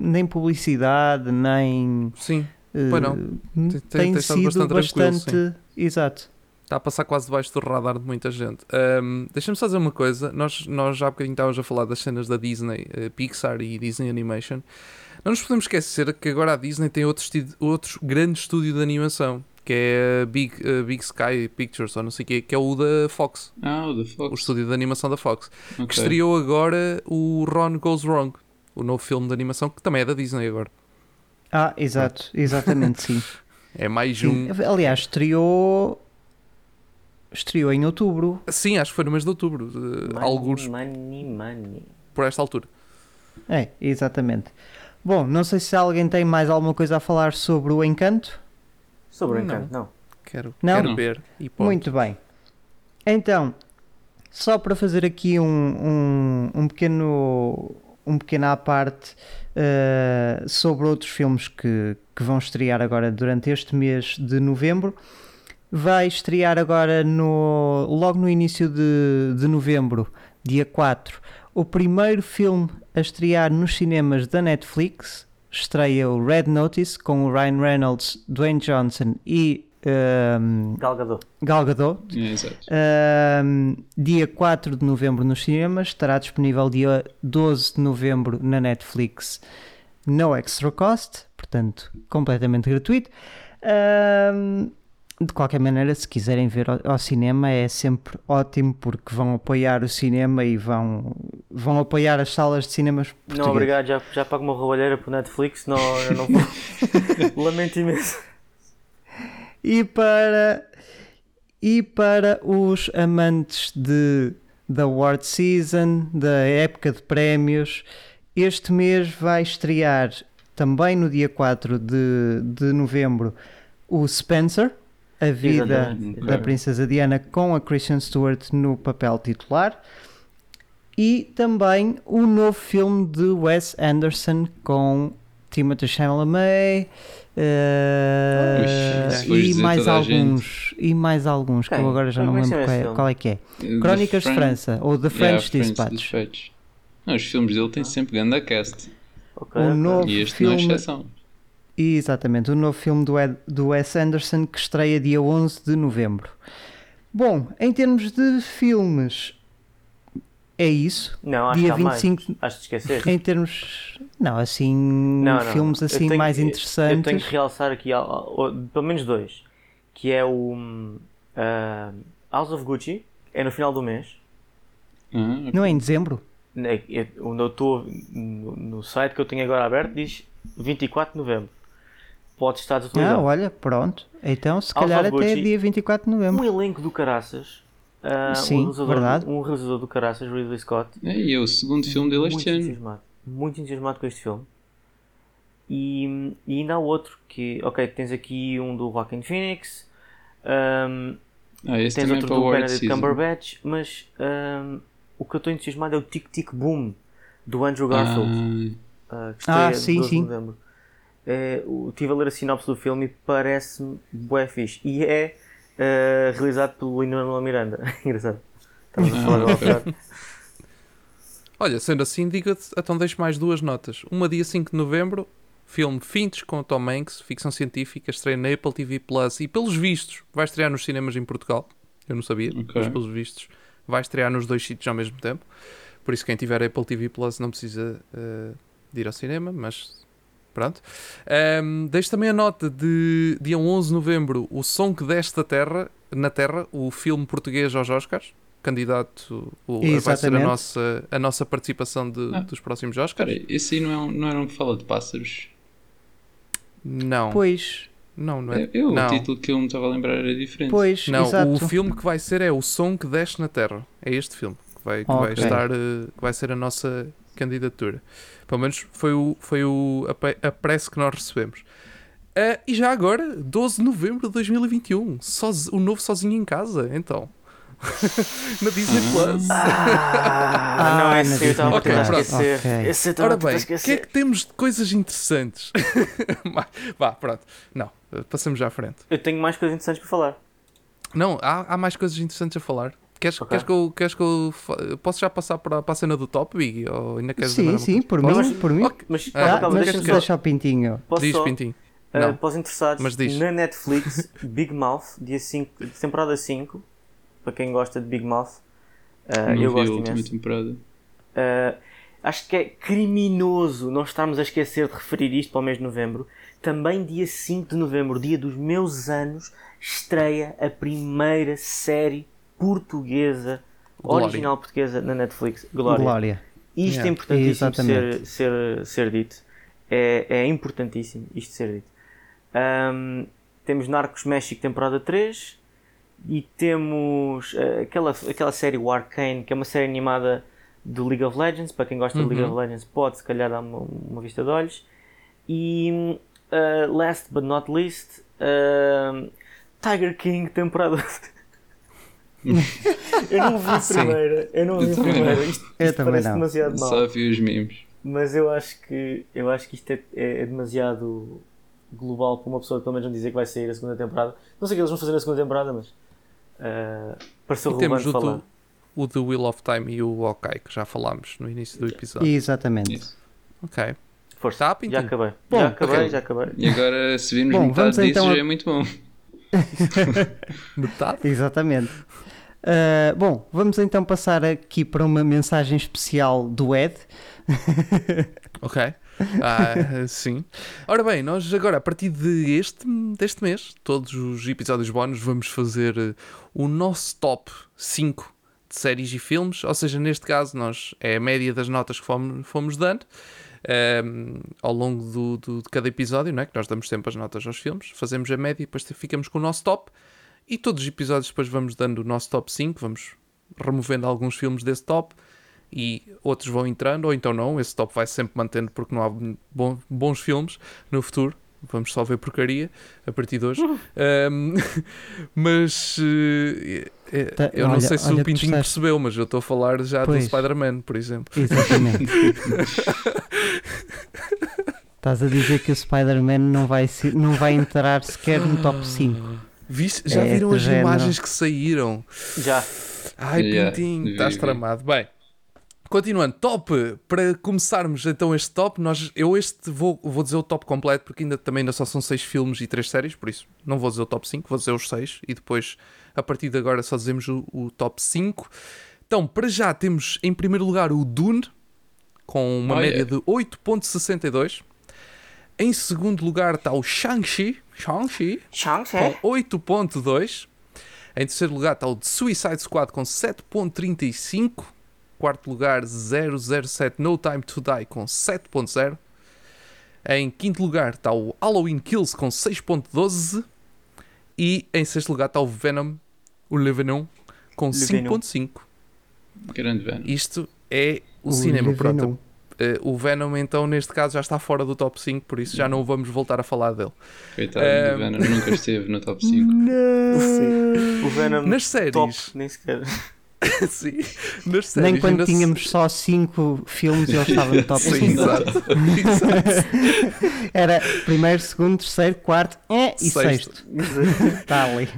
nem publicidade, nem. Sim, uh, pois não. Tem, tem, tem sido bastante, bastante exato está a passar quase debaixo do radar de muita gente. Um, Deixa-me só dizer uma coisa: nós, nós já há bocadinho estávamos a falar das cenas da Disney, uh, Pixar e Disney Animation. Não nos podemos esquecer que agora a Disney tem outro, outro grande estúdio de animação, que é Big, uh, Big Sky Pictures, ou não sei o quê, que é o da Fox. Ah, o da Fox. O estúdio de animação da Fox. Okay. Que estreou agora o Ron Goes Wrong, o novo filme de animação, que também é da Disney agora. Ah, exato, exatamente, sim. É mais um. Aliás, estreou Estreou em outubro. Sim, acho que foi no mês de outubro. Money, alguns. Money, money. por esta altura. É, exatamente. Bom, não sei se alguém tem mais alguma coisa a falar sobre o Encanto. Sobre o Encanto, não. não. Quero, não? quero ver. Muito bem. Então, só para fazer aqui um, um, um pequeno um pequeno à parte uh, sobre outros filmes que, que vão estrear agora durante este mês de novembro. Vai estrear agora no, logo no início de, de novembro, dia 4, o primeiro filme a estrear nos cinemas da Netflix. Estreia o Red Notice com o Ryan Reynolds, Dwayne Johnson e um, Galgador. Galgador. É, um, dia 4 de novembro nos cinemas, estará disponível dia 12 de novembro na Netflix, no extra cost, portanto, completamente gratuito. Um, de qualquer maneira, se quiserem ver ao, ao, cinema, é sempre ótimo porque vão apoiar o cinema e vão, vão apoiar as salas de cinemas portugueses. Não, obrigado, já, já pago uma roubalheira por Netflix, não, eu não vou. Lamento imenso e para e para os amantes de da award season, da época de prémios, este mês vai estrear também no dia 4 de, de novembro o Spencer, a vida Exatamente. da princesa Diana com a Christian Stewart no papel titular. E também o novo filme de Wes Anderson com Timothée Chalamet, Uh, e mais alguns e mais alguns que eu agora já não lembro qual é, qual é, que é. Crónicas de França ou The French yeah, Dispatch. French não, os filmes dele têm sempre grande cast. Okay, o novo e este filme, não é exceção exatamente, o novo filme do, Ed, do Wes Anderson que estreia dia 11 de novembro bom, em termos de filmes é isso. Não, acho Dia que 25 mais. Acho que esqueceste. Em termos. Não, assim. Não, não. Filmes assim tenho, mais interessantes. Eu tenho que realçar aqui pelo menos dois. Que é o uh, House of Gucci, é no final do mês. Uhum. Não é em dezembro? É, é, eu estou no, no site que eu tenho agora aberto diz 24 de novembro. Pode estar desatualizado. Ah, olha, pronto. Então, se calhar até Gucci, dia 24 de novembro. Um elenco do caraças Uh, Sim, um verdade. Um realizador do caraças, Ridley Scott. É, e é o segundo filme dele este ano. Entusiasmado, muito entusiasmado com este filme. E, e ainda há outro que, ok, tens aqui um do Joaquin Phoenix, um, ah, tens outro do Benedict Cumberbatch, mas um, o que eu estou entusiasmado é o Tic Tic Boom do Andrew Garfield. Ah, uh, que ah sim, sim. De novembro. É, estive a ler a sinopse do filme e parece-me bué fixe. E é uh, realizado pelo Lino Miranda. Engraçado. Estamos a falar ah, Olha, sendo assim, diga-te, então deixo mais duas notas. Uma dia 5 de novembro, filme Fintes com Tom Hanks, ficção científica, estreia na Apple TV Plus e pelos vistos vai estrear nos cinemas em Portugal. Eu não sabia, okay. mas pelos vistos vai estrear nos dois sítios ao mesmo tempo. Por isso, quem tiver Apple TV Plus não precisa uh, de ir ao cinema, mas Pronto. Um, deixo também a nota de dia 11 de novembro, O Som que Deste terra, na Terra, o filme português aos Oscars. Candidato, o, vai ser a nossa, a nossa participação de, ah, dos próximos Oscars. Peraí, esse aí não é, um, não era um que fala de pássaros? Não. Pois. Não, não é. Eu, eu não. O título que eu me estava a lembrar era diferente. Pois, não, exato. o filme que vai ser é O Som que Desce na Terra. É este filme que vai, que okay. vai estar, eh, que vai ser a nossa candidatura. Pelo menos foi, o, foi o, a, a prece que nós recebemos. Uh, e já agora, 12 de novembro de 2021, soz, o novo Sozinho em Casa, então. na Disney Plus. Ah, ah não, esse eu estava okay, a esquecer. Okay. Esse Ora bem, o que é que temos de coisas interessantes? Vá, pronto. Não, passamos já à frente. Eu tenho mais coisas interessantes para falar. Não, há, há mais coisas interessantes a falar. Queres, okay. queres, que eu, queres que eu. Posso já passar para, para a cena do top, Big? Ou ainda queres sim, sim, por mim. Mas, por mim. Okay. Mas, ah, mas deixa-me deixar o Pintinho. Posso diz, só, Pintinho. Uh, Não. Para os interessados, mas diz. na Netflix, Big Mouth, dia 5, temporada 5. Para quem gosta de Big Mouth. Uh, eu gosto imenso. temporada. Uh, acho que é criminoso não estarmos a esquecer de referir isto para o mês de novembro. Também dia 5 de novembro, dia dos meus anos, estreia a primeira série portuguesa, Glória. original portuguesa na Netflix, Glória. Glória. Isto yeah. é importantíssimo ser, ser, ser dito. É, é importantíssimo isto ser dito. Um, temos Narcos México temporada 3 e temos uh, aquela, aquela série o Arcane, que é uma série animada do League of Legends. Para quem gosta uhum. do League of uhum. Legends, pode se calhar dar uma, uma vista de olhos. E uh, last but not least, uh, Tiger King temporada. eu não vi a primeira, eu não vi a primeira. Isto, isto parece não. demasiado mal. Só vi os memes. Mas eu acho que eu acho que isto é, é, é demasiado global para uma pessoa pelo menos não dizer que vai sair a segunda temporada. Não sei o que eles vão fazer na segunda temporada, mas uh, pareceu e relevante temos falar. Do, o The Wheel of Time e o Hawkeye, que já falámos no início do episódio. Exatamente. Isso. Ok. Força. Tá, já acabei. Bom, já acabei, okay. já acabei. E agora, se virmos bom, metade disso, então... já é muito bom. metade? Exatamente. Uh, bom, vamos então passar aqui para uma mensagem especial do Ed. ok. Ah, sim. Ora bem, nós agora, a partir de este, deste mês, todos os episódios bónus, vamos fazer eh, o nosso top 5 de séries e filmes. Ou seja, neste caso, nós é a média das notas que fomos, fomos dando. Um, ehm, ao longo do, do, de cada episódio, não é? que nós damos sempre as notas aos filmes, fazemos a média e depois ficamos com o nosso top. E todos os episódios depois vamos dando o nosso top 5, vamos removendo alguns filmes desse top e outros vão entrando, ou então não, esse top vai sempre mantendo porque não há bons filmes no futuro. Vamos só ver porcaria a partir de hoje. um, mas uh, eu não olha, sei se o Pintinho percebeu, mas eu estou a falar já pois. do Spider-Man, por exemplo. Exatamente. Estás a dizer que o Spider-Man não vai, não vai entrar sequer no top 5. Viste? Já é viram as género. imagens que saíram? Já. Ai, yeah. Pintinho, estás tramado. Bem, continuando, top. Para começarmos então este top, nós, eu este vou, vou dizer o top completo, porque ainda também ainda só são 6 filmes e 3 séries, por isso não vou dizer o top 5, vou dizer os 6 e depois, a partir de agora, só dizemos o, o top 5. Então, para já temos em primeiro lugar o Dune, com uma oh, média yeah. de 8.62. Em segundo lugar está o Shang-Chi, Shang-Chi, Shang com 8.2. Em terceiro lugar está o The Suicide Squad com 7.35. Quarto lugar 007 No Time to Die com 7.0. Em quinto lugar está o Halloween Kills com 6.12. E em sexto lugar está o Venom, o Le Venom, com 5.5. Grande Venom. Isto é o, o cinema. Pronto, Uh, o Venom, então, neste caso, já está fora do top 5, por isso já não vamos voltar a falar dele. Coitado um... do Venom, nunca esteve no top 5. Não. O Venom, nas séries, top, nem sequer. Sim, nas séries. Nem quando tínhamos só 5 filmes ele estava no top 5. Exato. Exato. Era primeiro, segundo, terceiro, quarto eh, e sexto. sexto. Está ali.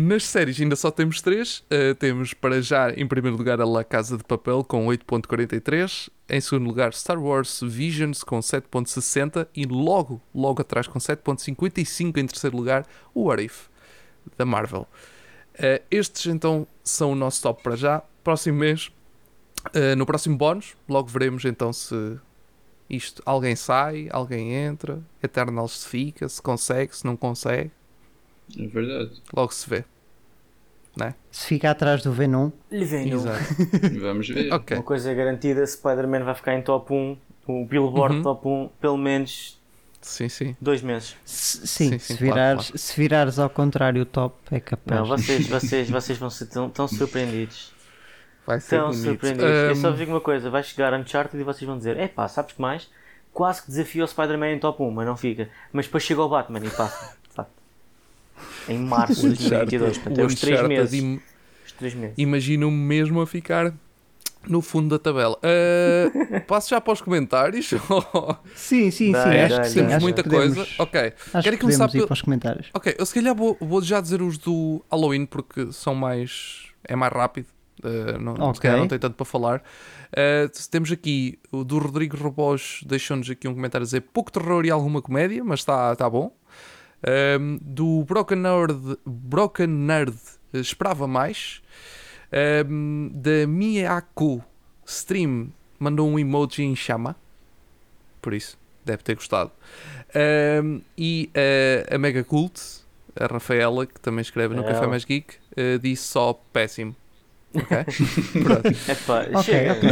Nas séries ainda só temos três. Uh, temos para já, em primeiro lugar, a La Casa de Papel com 8.43. Em segundo lugar, Star Wars Visions com 7.60. E logo, logo atrás, com 7.55, em terceiro lugar, o What If, da Marvel. Uh, estes então são o nosso top para já. Próximo mês, uh, no próximo bónus, logo veremos então se isto alguém sai, alguém entra, Eternal se fica, se consegue, se não consegue. É verdade. Logo se vê. Né? Se fica atrás do Venom. Venom. Exato. Vamos ver. Okay. Uma coisa é garantida: Spider-Man vai ficar em top 1, o Billboard uhum. top 1, pelo menos Sim, sim. Dois meses. sim, sim, se, virares, claro, claro. se virares ao contrário o top, é capaz. Não, vocês, vocês, vocês vão ser tão, tão surpreendidos. Vai ser tão bonito. surpreendidos. Um... Eu só digo uma coisa: vai chegar Uncharted e vocês vão dizer: é pá, sabes que mais? Quase que desafio o Spider-Man em top 1, mas não fica. Mas depois chega o Batman e passa em março de 2022. Portanto, é os 3 meses. Im... Os 3 meses. Imagino-me mesmo a ficar no fundo da tabela. Uh, passo já para os comentários? sim, sim, sim. Dai, acho que temos muita podemos, coisa. Ok. Acho Querem começar ir para os comentários. Ok, eu se calhar vou, vou, já dizer os do Halloween porque são mais. é mais rápido. Uh, não, okay. Se calhar não tem tanto para falar. Uh, temos aqui o do Rodrigo Robos, deixou-nos aqui um comentário a dizer pouco terror e alguma comédia, mas está tá bom. Um, do Broken Nerd, Broken Nerd esperava mais. Um, da Miyako Stream mandou um emoji em chama. Por isso, deve ter gostado. Um, e uh, a Mega Cult, a Rafaela, que também escreve no Café Mais Geek, uh, disse só péssimo. Ok? Pronto. Epá, Ok, chega. ok.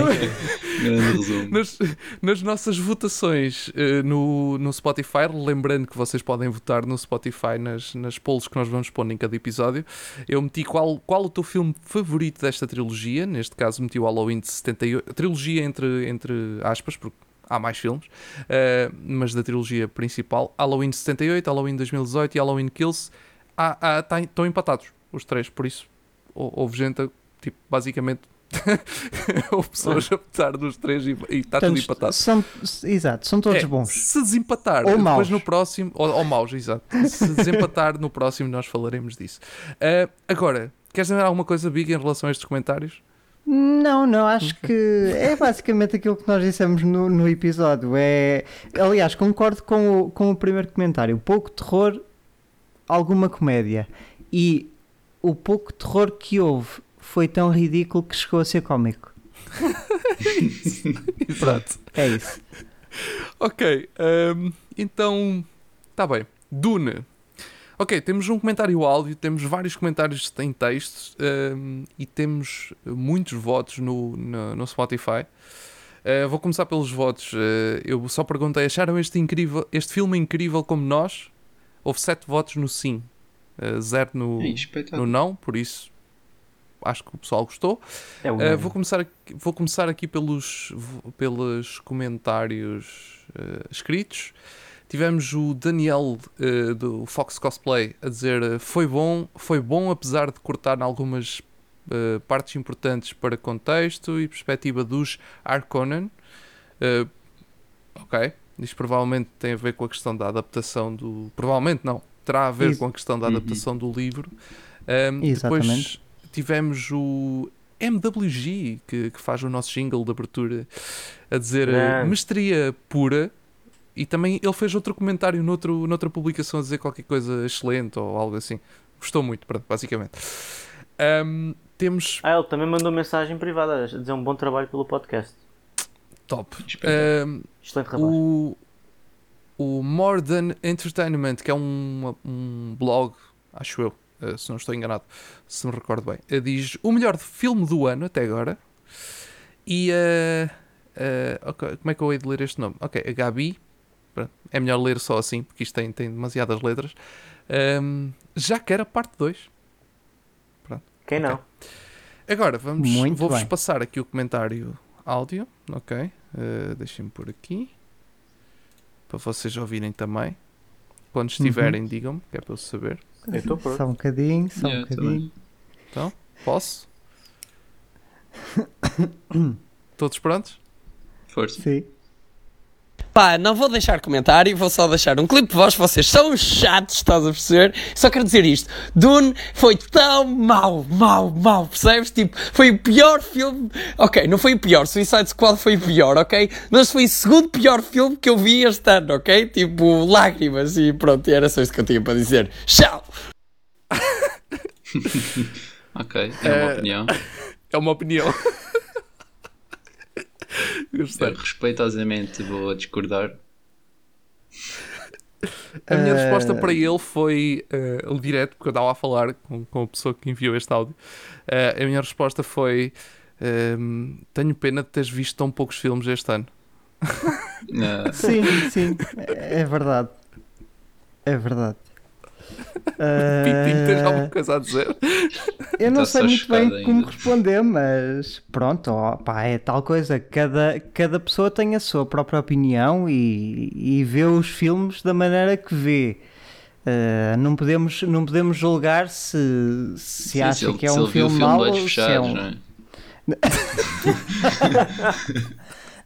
Grande resumo. Nas, nas nossas votações eh, no, no Spotify, lembrando que vocês podem votar no Spotify nas, nas polls que nós vamos pôr em cada episódio, eu meti qual, qual o teu filme favorito desta trilogia. Neste caso, meti o Halloween de 78. Trilogia entre, entre aspas, porque há mais filmes, eh, mas da trilogia principal: Halloween de 78, Halloween de 2018 e Halloween Kills. Há- há- tá- Estão empatados os três, por isso hou- houve gente, a- tipo, basicamente. houve pessoas a votar nos três e e está tudo empatado. são, exato, são todos É, bons. Se desempatar, Ou depois maus. no próximo, ou, ou maus, exato. Se desempatar no próximo, nós falaremos disso. Ah, agora, queres dizer alguma coisa, Big, em relação a estes comentários? Não, não, acho que é basicamente aquilo que nós dissemos no, no episódio. É, aliás, concordo com o, com o primeiro comentário. Pouco terror, alguma comédia. E o pouco terror que houve foi tão ridículo que chegou a ser cómico. Exato. É isso. Ok, ahm, então, está bem. Dune. Ok, temos um comentário áudio, temos vários comentários em texto ahm, e temos muitos votos no, no, no Spotify. Ah, vou começar pelos votos. Ah, eu só perguntei: acharam este, incrível, este filme incrível como nós? Houve 7 votos no sim, ah, zero no, no não, por isso acho que o pessoal gostou. É Uh, vou, começar aqui, vou começar aqui pelos, pelos comentários uh, escritos. Tivemos o Daniel uh, do Fox Cosplay a dizer foi bom, foi bom apesar de cortar algumas partes importantes para contexto e perspectiva dos. Uh, ok, isto provavelmente tem a ver com a questão da adaptação do. Provavelmente não, terá a ver Isso. com a questão da Uhum. adaptação do livro. Um, depois Exatamente. Tivemos o MWG, que, que faz o nosso jingle de abertura, a dizer uh, Grande. mestria pura. E também ele fez outro comentário noutro, noutra publicação a dizer qualquer coisa excelente ou algo assim. Gostou muito, pronto, basicamente. Um, temos Ah, ele também mandou mensagem privada a dizer um bom trabalho pelo podcast. top. Um, Excelente rapaz. o, o More Than Entertainment, que é um, um blog, acho eu, eh, se não estou enganado, se me recordo bem, eh, diz o melhor filme do ano até agora. E eh, eh, ok, como é que eu hei de ler este nome? Ok, a Gabi, pronto, é melhor ler só assim, porque isto tem, tem demasiadas letras. Ehm, já quer a parte 2. Quem não? Agora, vamos, vou-vos passar aqui o comentário áudio, ok? Uh, Deixem-me por aqui, para vocês ouvirem também. Quando estiverem, Uhum. digam-me, que é para eu saber. Eu estou pronto. Só um bocadinho, só um Yeah, bocadinho. Posso? Todos prontos? Força. Sim. Pá, não vou deixar comentário, vou só deixar um clipe de voz, vocês são chatos, estás a perceber? Só quero dizer isto, Dune foi tão mau, mau, mau, percebes? Tipo, foi o pior filme, ok, não foi o pior, Suicide Squad foi o pior, ok? Mas foi o segundo pior filme que eu vi este ano, ok? Tipo, lágrimas e pronto, e era só isto que eu tinha para dizer. Tchau! Ok, é uma Eh, opinião. É uma opinião. Eu Gostei. respeitosamente vou discordar. A minha Eh, resposta para ele foi uh, direto, porque eu estava a falar com, com a pessoa que enviou este áudio. Uh, a minha resposta foi: um, Tenho pena de teres visto tão poucos filmes este ano. Sim, sim, é é verdade. É verdade. Pintinho, tens Ah, alguma coisa a dizer? eu não Tá sei muito bem chocado como ainda. responder, mas pronto, ó, pá, é tal coisa. Cada, cada pessoa tem a sua própria opinião e, e vê os filmes da maneira que vê. Ah, não, podemos, não podemos julgar se, se sim, acha se ele, que é um filme filme mau de olhos ou se é fechados, um... não é?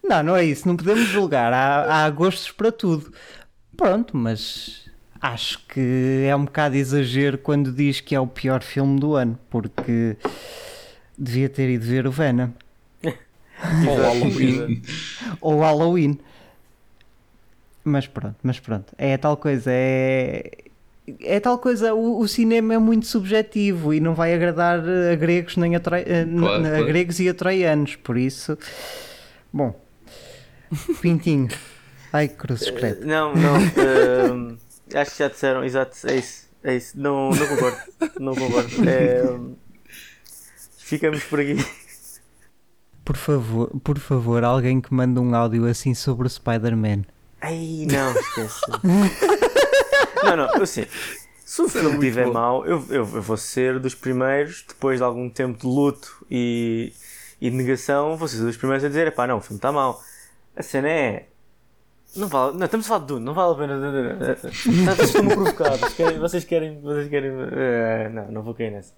Não, não é isso, não podemos julgar. Há, há gostos para tudo. Pronto, mas acho que é um bocado exagero quando diz que é o pior filme do ano, porque devia ter ido ver o Venom Ou Halloween. ou Halloween. Mas pronto, mas pronto. É tal coisa, é. É tal coisa, o, o cinema é muito subjetivo e não vai agradar a gregos nem a, trai- a- Claro, a claro. gregos e a troianos, por isso. Bom, Pintinho. Ai, cruzes Eh, credo. Não, não. ehm, acho que já disseram, exato, é isso. É isso. Não, não concordo. Não concordo. É, ficamos por aqui. Por favor, por favor, alguém que manda um áudio assim sobre o Spider-Man. Ai, não, esquece. não, não, eu sei. Se o filme estiver mau, eu, eu, eu, vou ser dos primeiros, depois de algum tempo de luto e, e de negação, vou ser dos primeiros a dizer: pá, não, o filme está mau. A cena é. Não vale, não, estamos a falar de Dune, não vale a pena. Vocês estão-me provocados, vocês querem. Vocês querem uh, não, não vou cair nessa.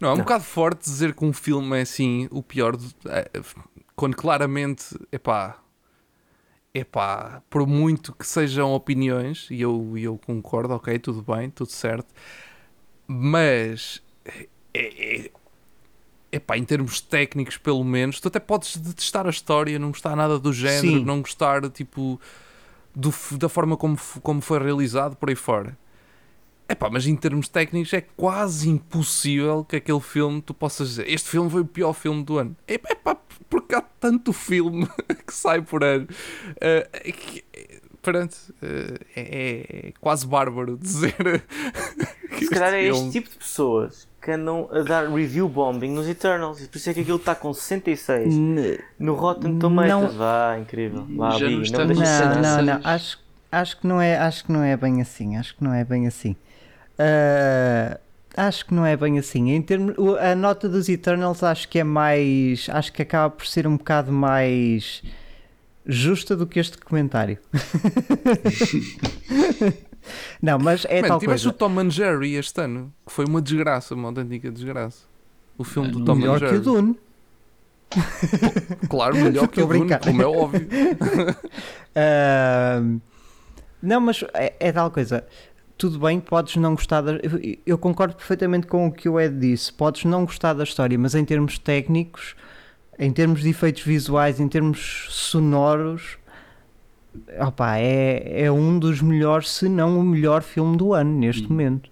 Não, é um não. bocado forte dizer que um filme é assim o pior, de, é, quando claramente, epá, epá, por muito que sejam opiniões, e eu, eu concordo, ok, tudo bem, tudo certo, mas é, é, epá, em termos técnicos, pelo menos, tu até podes detestar a história, não gostar nada do género, Sim. não gostar tipo do, da forma como, como foi realizado por aí fora. Epá, mas em termos técnicos é quase impossível que aquele filme tu possas dizer este filme foi o pior filme do ano. Epá, porque há tanto filme que sai por ano. Uh, que, pronto, uh, é, é, quase bárbaro dizer. Se calhar é este tipo de pessoas que andam a dar review bombing nos Eternals. E por isso é que aquilo está com 66 no Rotten Tomatoes. Vá, incrível. Vá, Já Big, não, não, não, não, Acho, acho, que não é, acho que não é bem assim. Acho que não é bem assim. Uh, acho que não é bem assim. Em termos, a nota dos Eternals acho que é mais. Acho que acaba por ser um bocado mais justa do que este comentário. não, mas é Man, tal tiveste coisa. o Tom and Jerry este ano, que foi uma desgraça, uma autêntica desgraça. O filme do Tom melhor and Jerry. que o Dune. claro, melhor que o Dune, como é óbvio. uh, não, mas é, é tal coisa tudo bem, podes não gostar da. Eu concordo perfeitamente com o que o Ed disse. Podes não gostar da história, mas em termos técnicos, em termos de efeitos visuais, em termos sonoros, opa, é, é um dos melhores, se não o melhor filme do ano neste hum. momento.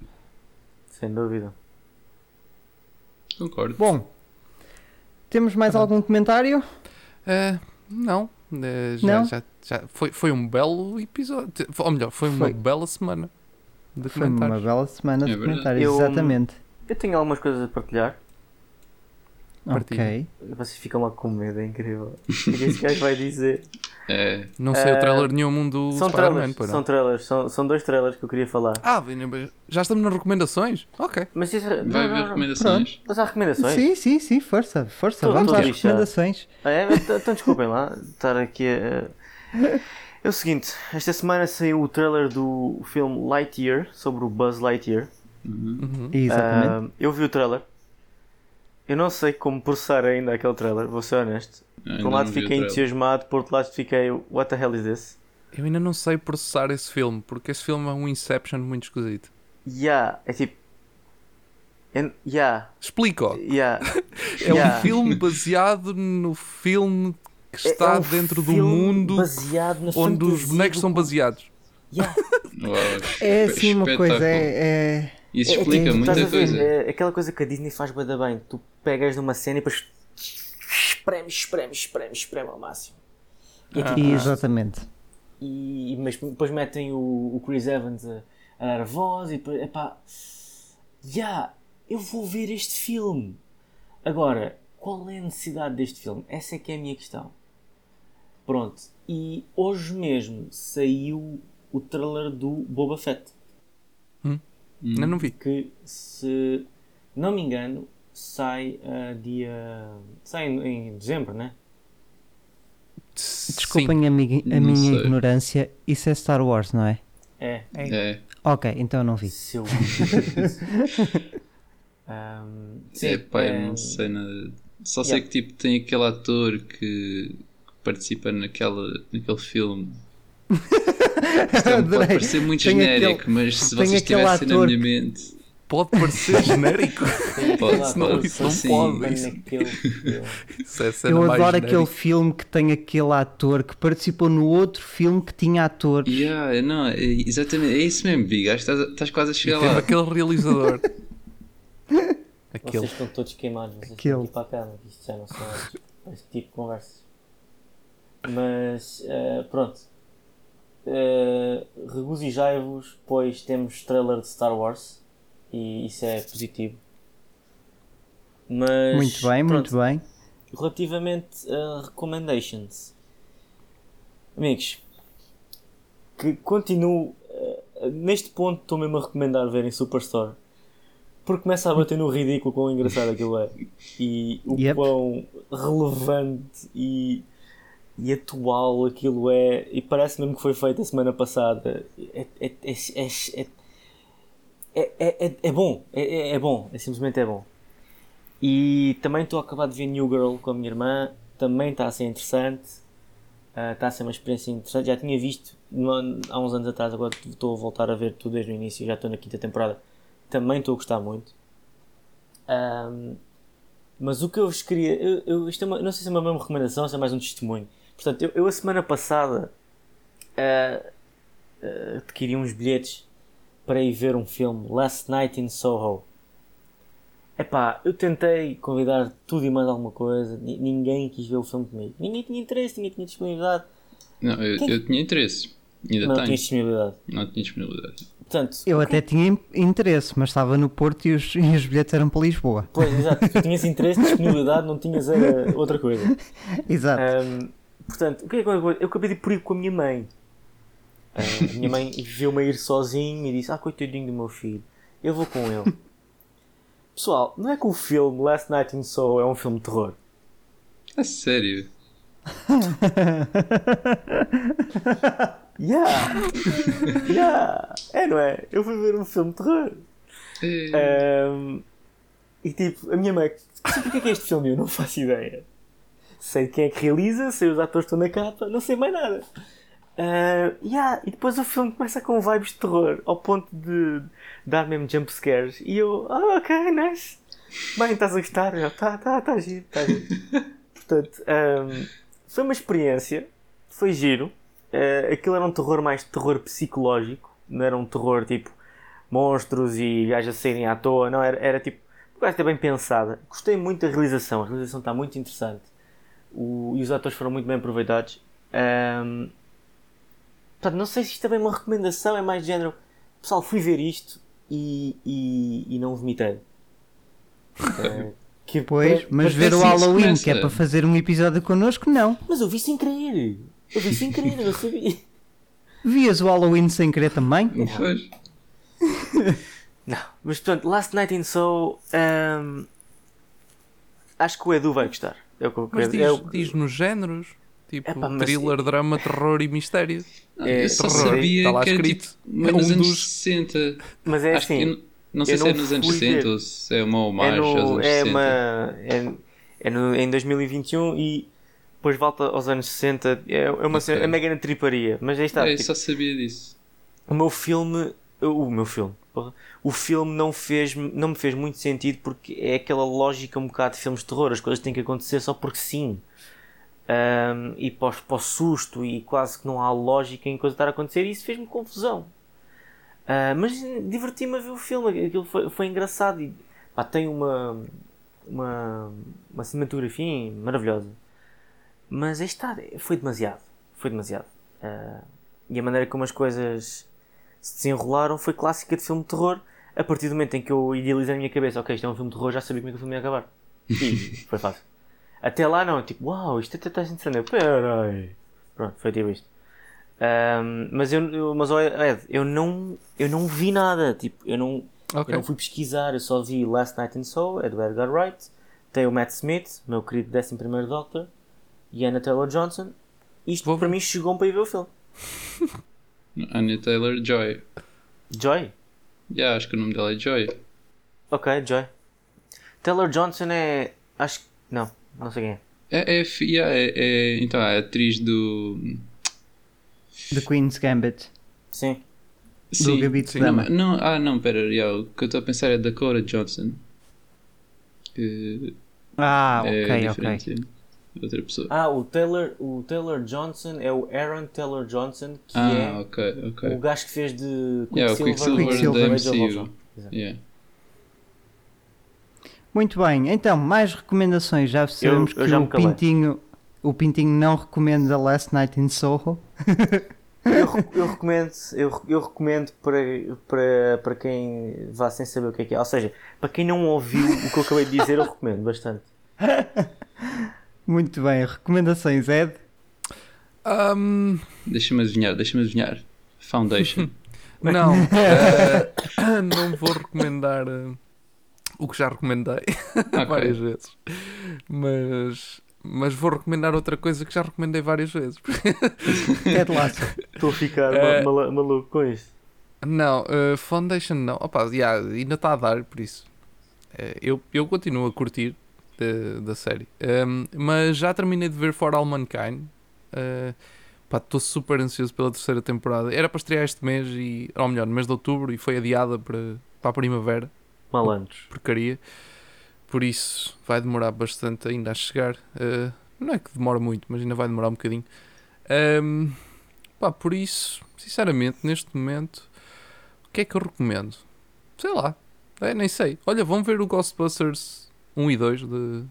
Sem dúvida. Concordo. Bom, temos mais algum comentário? Uh, não. Uh, já, não? Já, já, foi, foi um belo episódio. Ou melhor, foi uma foi. bela semana de Foi uma bela semana de é comentários, eu, exatamente. Eu tenho algumas coisas a partilhar. Ok. Vocês ficam lá com medo, é incrível. O que é este gajo vai dizer? É. Não sei uh, o trailer eh, nenhum do são trailers, são trailers, são, são dois trailers que eu queria falar. Ah, já estamos nas recomendações? Ok. Mas isso, vai haver recomendações. Mas há recomendações? Sim, sim, sim, força, força. Tô, Vamos às recomendações. Ah, é? Então desculpem lá estar aqui a. É o seguinte, esta semana saiu o trailer do filme Lightyear, sobre o Buzz Lightyear. Uhum. Exatamente. Uh, eu vi o trailer. Eu não sei como processar ainda aquele trailer, vou ser honesto. Por um lado fiquei entusiasmado, por outro lado fiquei, what the hell is this? Eu ainda não sei processar esse filme, porque esse filme é um Inception muito esquisito. Yeah, é tipo. É, yeah. Explica. Yeah. é yeah. um filme baseado no filme que está é um dentro do mundo onde os bonecos são baseados. Yeah. é assim uma coisa, é, é... Isso explica é, muita coisa. É aquela coisa que a Disney faz bem, bem. Tu pegas numa cena e depois espreme, espreme, espreme, espreme ao máximo. E é tipo, ah, exatamente. E, mas depois metem o, o Chris Evans a, a dar a voz e depois, epá, já, yeah, eu vou ver este filme. Agora, qual é a necessidade deste filme? Essa é que é a minha questão. Pronto. E hoje mesmo saiu o trailer do Boba Fett. Hum? Ainda não vi. Que se não me engano sai uh, dia. sai em, em dezembro, né? Desculpem a, mi a minha sei. ignorância, isso é Star Wars, não é? É. é. é. Ok, então eu não vi. Se eu... um, sim, é, pai, é... não sei nada. Só sei yeah. que tipo tem aquele ator que participa naquela, naquele filme. Isto pode parecer muito tem genérico, aquele, mas se vocês tivessem na minha mente. Pode parecer genérico. pode, não, pode, isso não pode. Isso. isso é Eu adoro aquele filme que tem aquele ator que participou no outro filme que tinha atores. Yeah, não, é, exatamente, é isso mesmo, Big. Acho que estás, estás quase a chegar e lá. aquele realizador. aquele. Vocês estão todos queimados, vocês aquele. estão aqui para a cama, isto já não são este tipo de conversas. Mas uh, pronto. Uh, Regozijai-vos, pois temos trailer de Star Wars e isso é positivo. Mas, muito bem, pronto, muito bem. Relativamente a recommendations, amigos, que continuo uh, neste ponto estou mesmo a recomendar verem Superstore porque começa a bater no ridículo quão engraçado aquilo é e o Yep. quão relevante e, e atual aquilo é e parece mesmo que foi feito a semana passada. É, é, é, é, é, é, é, é bom é, é, é bom, é simplesmente é bom. E também estou a acabar de ver New Girl com a minha irmã também está a ser interessante ah, está a ser uma experiência interessante. Já tinha visto há uns anos atrás agora estou a voltar a ver tudo desde o início já estou na quinta temporada também estou a gostar muito. Mas o que eu vos queria eu, eu- isto é não sei se é uma mesma recomendação se é mais um testemunho portanto eu, eu a semana passada ah, ah, adquiri uns bilhetes para ir ver um filme Last Night in Soho Epá, eu tentei convidar tudo e mais alguma coisa, ni- ninguém quis ver o filme comigo. Ninguém tinha interesse, ninguém tinha disponibilidade. Não, eu, Quem- eu tinha interesse. Ainda não tenho. tinha disponibilidade. Não tinha disponibilidade. Portanto, Eu até tinha in- interesse, mas estava no Porto e os, e os bilhetes eram para Lisboa. pois, exato, tu tinhas interesse, disponibilidade, não tinhas era outra coisa. Exato. Ahm, portanto, o que é que eu, eu acabei de ir por com a minha mãe. Ah, a minha mãe viu-me a ir sozinho e disse: Ah, coitadinho do meu filho, eu vou com ele. Pessoal, não é que o filme Last Night in Soho é um filme de terror. A sério. Yeah! yeah! É, não é? Eu fui ver um filme de terror. É. Ahm, e tipo, a minha mãe, sabe o que é que é este filme? Eu não faço ideia. Sei quem é que realiza, sei os atores que estão na capa, não sei mais nada. Ah, yeah, e depois o filme começa com vibes de terror, ao ponto de dar mesmo jump scares. E eu, ah, ok, nice. Bem, estás a gostar? Eu, tá, tá, tá giro, tá giro. Portanto, ahm, foi uma experiência, foi giro. Ah, aquilo era um terror mais terror psicológico, não era um terror tipo monstros e gajos a saírem à toa, não, era, era tipo, uma coisa bem pensada. Gostei muito da realização, a realização está muito interessante O- e os atores foram muito bem aproveitados. Ahm, portanto, não sei se isto também é uma recomendação, é mais de género. Pessoal, fui ver isto e, e, e não vomitei. Que Pois, para- mas para- ver o Halloween, começa. que é para fazer um episódio connosco, não. Mas eu vi sem querer. Eu vi sem querer, eu não sabia. Vias o Halloween sem querer também? Pois. Não, mas portanto, Last Night in Soul. ahm, acho que o Edu vai gostar. É o que eu Mas quero. é o- diz, diz nos géneros, tipo Epá, mas- thriller, drama, terror e mistério. É, eu só terror. sabia Está lá que era escrito. tipo, mas É nos um anos dos- 60. Mas é Acho assim. eu não, não sei eu se é nos anos fui 60 ver. ou se é uma É, homagem aos no, anos é, 60. uma, é, é no, em 2021 e depois volta aos anos 60. É, é uma Ok. é mega na triparia. Mas aí está. É, eu tipo, só sabia disso. o meu filme. O meu filme. O filme não, fez, não me fez muito sentido porque é aquela lógica um bocado de filmes de terror. As coisas têm que acontecer só porque sim. Ahm, e para, o- susto e quase que não há lógica em coisa estar a acontecer e isso fez-me confusão. Ah, mas diverti-me a ver o filme, aquilo foi, foi engraçado e pá, tem uma, uma, uma cinematografia maravilhosa. Mas aí foi demasiado. Foi demasiado. Ah, e a maneira como as coisas se desenrolaram foi clássica de filme de terror. A partir do momento em que eu idealizei na minha cabeça, ok, isto é um filme de terror, já sabia como é que o filme ia acabar. E foi fácil. Até lá não, tipo, uau, isto até está interessante. Eu, Peraí. Pronto, foi tipo isto. Ahm, mas eu, eu- mas Ed, eu não, eu não vi nada. Tipo, eu não, Ok. eu não fui pesquisar, eu só vi Last Night in Soul, é do Edgar Wright. Tem o Matt Smith, meu querido 11 Doctor, e Anna Taylor Johnson. Isto Vou para ver. mim chegou para ir ver o filme. Anya Taylor Joy. Joy? Já, acho que o nome dela é Joy. Ok, Joy. Taylor Johnson é. Acho que. Não, não sei quem é. É, é, yeah, é, é- então, é a atriz do. The Queen's Gambit. Sim. Sim, Gabito de não, Dama. não, ah, não, pera, yeah, o que eu estou a pensar é Dakota Johnson. Que Ah, é ok, ok. é Outra pessoa. Ah, o Taylor, o Taylor Johnson é o Aaron Taylor Johnson, que Ah, é ok, ok. o gajo que fez de Yeah, o Quicksilver, Quicksilver. da MCU. Ultron. Exato. Yeah. Muito bem, então, mais recomendações. Já sabemos eu que já o. Pintinho, o Pintinho não recomenda Last Night in Soho. eu, eu, recomendo, eu, eu recomendo para, para, para quem vá sem saber o que é que é. Ou seja, para quem não ouviu o que eu acabei de dizer, eu recomendo bastante. Muito bem, recomendações, Ed? Um... Deixa-me adivinhar, deixa-me adivinhar. Foundation. não, uh, não vou recomendar uh, o que já recomendei okay. várias vezes. Mas mas vou recomendar outra coisa que já recomendei várias vezes. é de laço. Estou a ficar uh, maluco com isto. Não, uh, Foundation não. Opa, yeah, ainda está a dar, por isso. Uh, eu, eu continuo a curtir da série. Um, mas já terminei de ver For All Mankind. Estou super ansioso pela terceira temporada. Era para estrear este mês, e, ou melhor, no mês de outubro, e foi adiada para, para a primavera. Malandros. Porcaria. Por isso vai demorar bastante ainda a chegar. Uh, não é que demora muito, mas ainda vai demorar um bocadinho. Um, pá, por isso, sinceramente, neste momento, o que é que eu recomendo? Sei lá, é, nem sei. Olha, vamos ver o Ghostbusters 1 e 2 de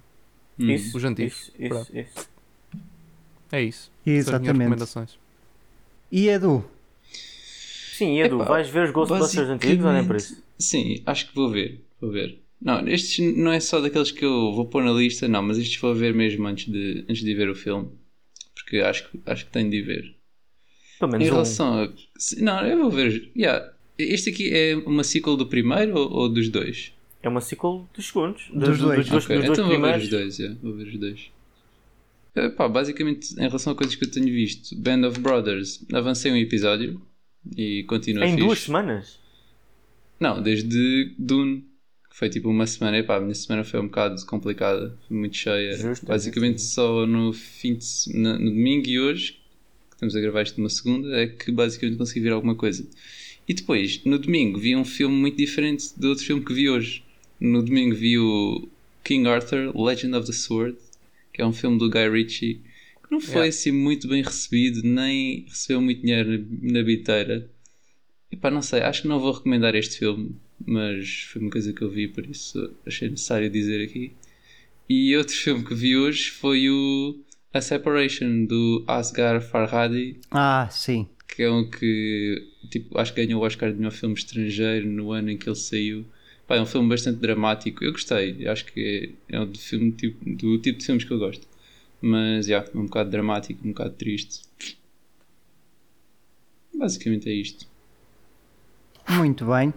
isso, os antigos. Isso, isso, isso. É isso. Exatamente. E Edu? Sim, Edu, Epa, vais ver os Ghostbusters antigos ou nem por isso? Sim, acho que vou ver. Vou ver. Não, estes não é só daqueles que eu vou pôr na lista, não, mas estes vou ver mesmo antes de, antes de ver o filme. Porque acho, acho que tenho de ver. Pelo menos em relação um. a. Não, eu vou ver. Yeah. Este aqui é uma sequel do primeiro ou, ou dos dois? É uma sequel dos segundos. Dos, dos dois. Dos, okay. dos então dois vou ver os dois, yeah. vou ver os dois. Uh, pá, basicamente, em relação a coisas que eu tenho visto, Band of Brothers, avancei um episódio e continua Em fixe. duas semanas? Não, desde Dune foi tipo uma semana, epá, a minha semana foi um bocado complicada, muito cheia. Justo, Basicamente justo. só no fim de no, no domingo e hoje, que estamos a gravar isto numa segunda, é que basicamente consegui ver alguma coisa. E depois, no domingo, vi um filme muito diferente do outro filme que vi hoje. No domingo vi o King Arthur, Legend of the Sword, que é um filme do Guy Ritchie, que não foi yeah. assim muito bem recebido, nem recebeu muito dinheiro na biteira. E pá, não sei, acho que não vou recomendar este filme mas foi uma coisa que eu vi, por isso achei necessário dizer aqui. E outro filme que vi hoje foi o A Separation do Asghar Farhadi. Ah, sim. Que é um que tipo, acho que ganhou o Oscar de melhor filme estrangeiro no ano em que ele saiu. Pá, é um filme bastante dramático. Eu gostei, acho que é, é um filme tipo, do tipo de filmes que eu gosto. Mas já, yeah, é um bocado dramático, um bocado triste. Basicamente é isto. Muito bem.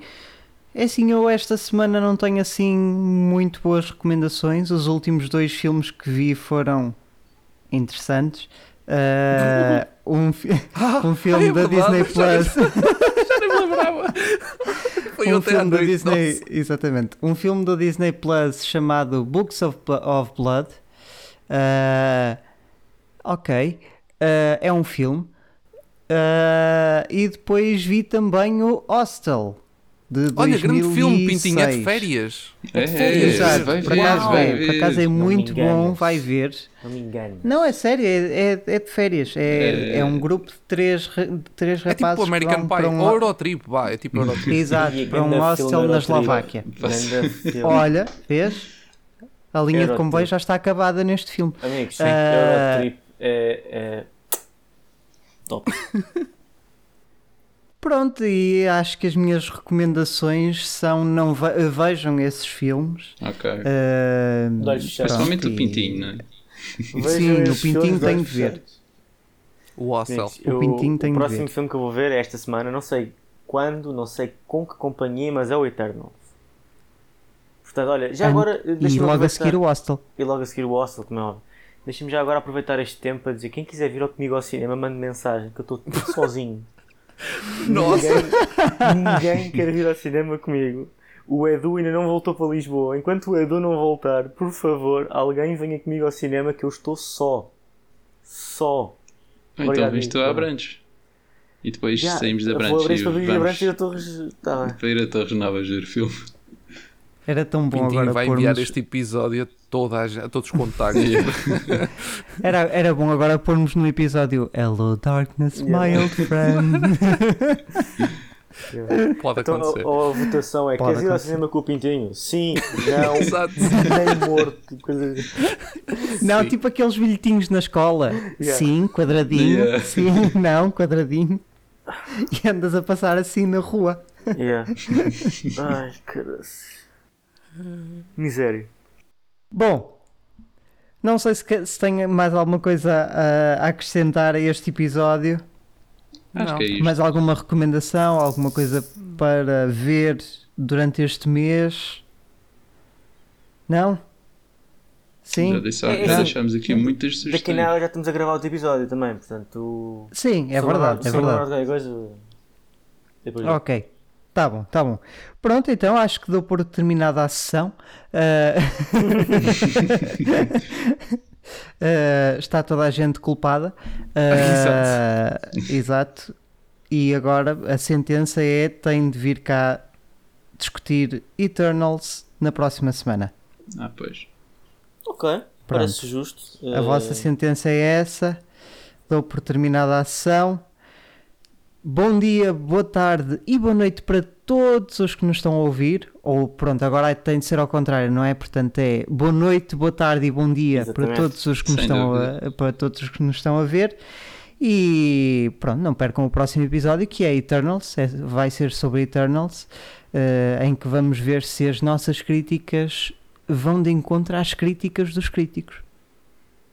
É assim, eu esta semana não tenho assim muito boas recomendações. Os últimos dois filmes que vi foram interessantes. Uh, um, fi um filme da Disney Plus. Lembrava. Foi um filme da Disney, nossa. exatamente. Um filme da Disney Plus chamado Books of, of Blood. Uh, ok. Uh, é um filme. e depois vi também o Hostel de Olha, 2006. grande filme, Pintinho, é de férias. É, de férias. Exato, É, vai por ver, acaso, vai é, por acaso é me muito bom, vai ver. Não me engano. Não, é sério, é, é, é de férias. É, É. é um grupo de três, de três É tipo rapazes o American vão Pie. um, Eurotrip, vá, é tipo Eurotrip. Exato, para um hostel na. Eslováquia. Olha, vês? A linha de Eurotrip. comboio já está acabada neste filme. Amigos, sim, Ah. Eurotrip é, é top. Pronto, e acho que as minhas recomendações são não ve- vejam esses filmes. Ok. Pronto, Principalmente o e- Pintinho, não é? Sim, o Pintinho tem de ver. O Hostel. Gente, O Pintinho tem o de próximo ver. filme que eu vou ver é esta semana, não sei quando, não sei com que companhia, mas é o Eternal. Portanto, olha, já agora. E deixa-me logo a seguir o hostel. E logo a seguir o Hostel, como é óbvio. Deixa-me já agora aproveitar este tempo para dizer: quem quiser vir comigo ao cinema, mande mensagem, que eu estou sozinho. Nossa. Ninguém, ninguém quer vir ao cinema comigo. O Edu ainda não voltou para Lisboa. Enquanto o Edu não voltar, por favor, alguém venha comigo ao cinema que eu estou só. Só. Ou então Obrigado, vens tu a Abrantes. E depois Já, saímos da eu Abrantes Vou abrir e para vir a vamos Brantes e a Torres. Tá para ir a Torres Novas ver o filme. Era tão bom Pintinho agora vai enviar pormos... este episódio toda a, gente- a todos os contactos. Era, era bom agora pormos no episódio Hello Darkness, my old friend. Pode Então, acontecer. ou, ou a votação é: Pode queres ir ao acontecer. cinema com o Pintinho? Sim, não, Exato. nem morto. Coisa... Não, Sim. tipo aqueles bilhetinhos na escola. Yeah. Sim, quadradinho. Yeah. Sim, não, quadradinho. E andas a passar assim na rua. Yeah. Ai, caralho. Miséria. Bom, não sei se, se tem mais alguma coisa a, a acrescentar a este episódio. Acho Não. que é isto. Mais alguma recomendação, alguma coisa para ver durante este mês? Não? Já, Sim? disse- É, é já deixámos aqui muitas Daqui sugestões. a nada já estamos a gravar outro episódio também, portanto. Sim, é verdade, é se lembrar verdade. coisa, depois Ok, tá bom, tá bom. Pronto, então acho que dou por terminada a sessão. Ah, ah, está toda a gente culpada. Ah, exato. E agora a sentença é: tem de vir cá discutir Eternals na próxima semana. Ah, pois. Ok, parece justo. A vossa sentença é essa. Dou por terminada a sessão. Bom dia, boa tarde e boa noite para todos os que nos estão a ouvir. Ou pronto, agora tem de ser ao contrário, não é? Portanto, é boa noite, boa tarde e bom dia Exatamente. para todos os que nos estão a, para todos os que nos estão a ver. E pronto, não percam o próximo episódio que é Eternals, é- vai ser sobre Eternals, eh, em que vamos ver se as nossas críticas vão de encontro às críticas dos críticos.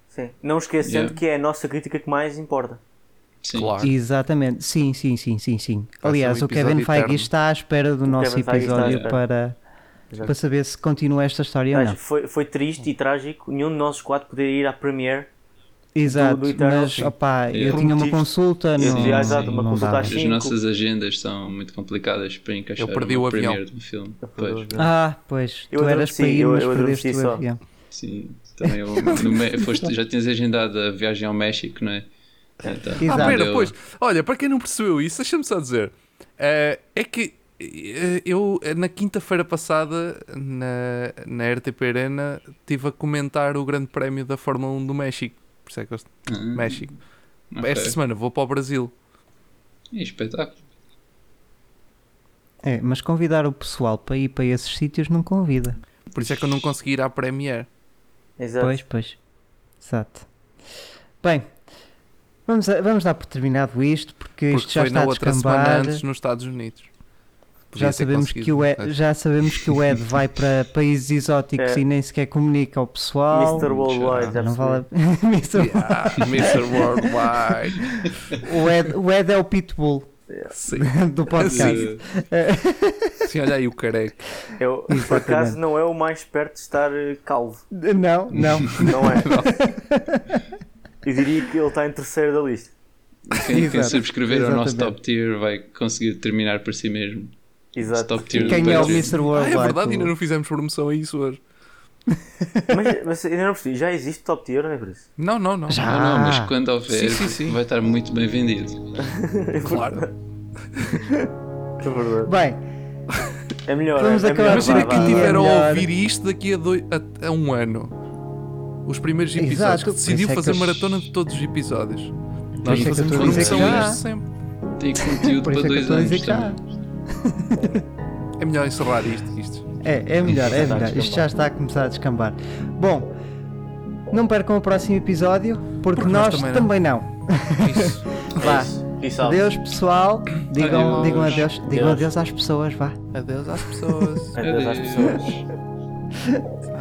Sim. Não esquecendo Yeah. que é a nossa crítica que mais importa. Sim. Claro. Exatamente, sim, sim, sim, sim, sim. Vai Aliás, um o Kevin Feige eterno. está à espera do nosso Kevin episódio para, Exato. para saber se continua esta história ou Mas não. foi, foi triste e trágico nenhum de nós quatro poder ir à Premiere. Exato, do Eternals, mas opá, eu Eu tinha uma consulta, eu exato, uma consulta às As nossas agendas são muito complicadas para encaixar Eu perdi o avião. de um filme. O Pois. Ah, pois, Eu tu eras para ir, mas eu perdeste o avião. sim. Também eu, no Me- foste- já tinhas agendado a viagem ao México, não é? Então. Ah, pera, pois. Olha, para quem não percebeu isso, deixa-me só dizer. eh, é que eh, eu, eh, na quinta-feira passada, na, na RTP Arena, estive a comentar o Grande Prémio da Fórmula 1 do México. Por isso é que eu Ah, México. ok. Esta semana vou para o Brasil. É espetáculo. É, mas convidar o pessoal para ir para esses sítios não convida. Por isso é que eu não consegui ir à Premiere. Exato. Pois, pois. Exato. Bem, vamos, a- vamos dar por terminado isto, porque, isto Porque já foi está na a outra semana descambar. antes nos Estados Unidos. Podia Já sabemos, que o Ed, já sabemos que o Ed vai para países exóticos É. e nem sequer comunica ao pessoal. Mr. Worldwide, já não vale percebi. a... Mr. Yeah, Mr. Worldwide. o, Ed, o Ed é o pitbull Sim. do podcast. Sim, olha aí o careca. Eu, por acaso não é o mais perto de estar eh, calvo. Não, não. Não é? Eu diria que ele está em terceiro da lista. Quem, quem Exato. subscrever ao nosso Exatamente. top tier vai conseguir terminar por si mesmo. Exato. top tier Quem do é o. Mr. Ah, Worldwide? é verdade, ainda não fizemos promoção a isso hoje. Mas, mas ainda não percebi, já existe top tier, não é por isso? Não, não, não. Já. Não, não, mas Ah. quando houver, Sim, sim, sim. vai estar muito bem vendido. Claro. É verdade. Bem, É melhor. Vamos é, é acabar melhor. Imagina quem estiver vá. a ouvir isto daqui a, doi- a- a um ano. Os primeiros episódios. Exato, que decidiu isso é que fazer eu- maratona de todos os episódios. Nós isso é que fazemos que sempre. Tem conteúdo isso para é que dois anos que. É melhor encerrar isto. isto. É, é melhor, é melhor. Isto já está a começar a descambar. Bom, não percam o próximo episódio, porque, Porque nós nós, também também não. Isso. Vá. Out. Adeus, pessoal. Digam, Adeus. digam adeus, digam Adeus. adeus às pessoas, vá. Adeus às pessoas. Adeus às Adeus. pessoas.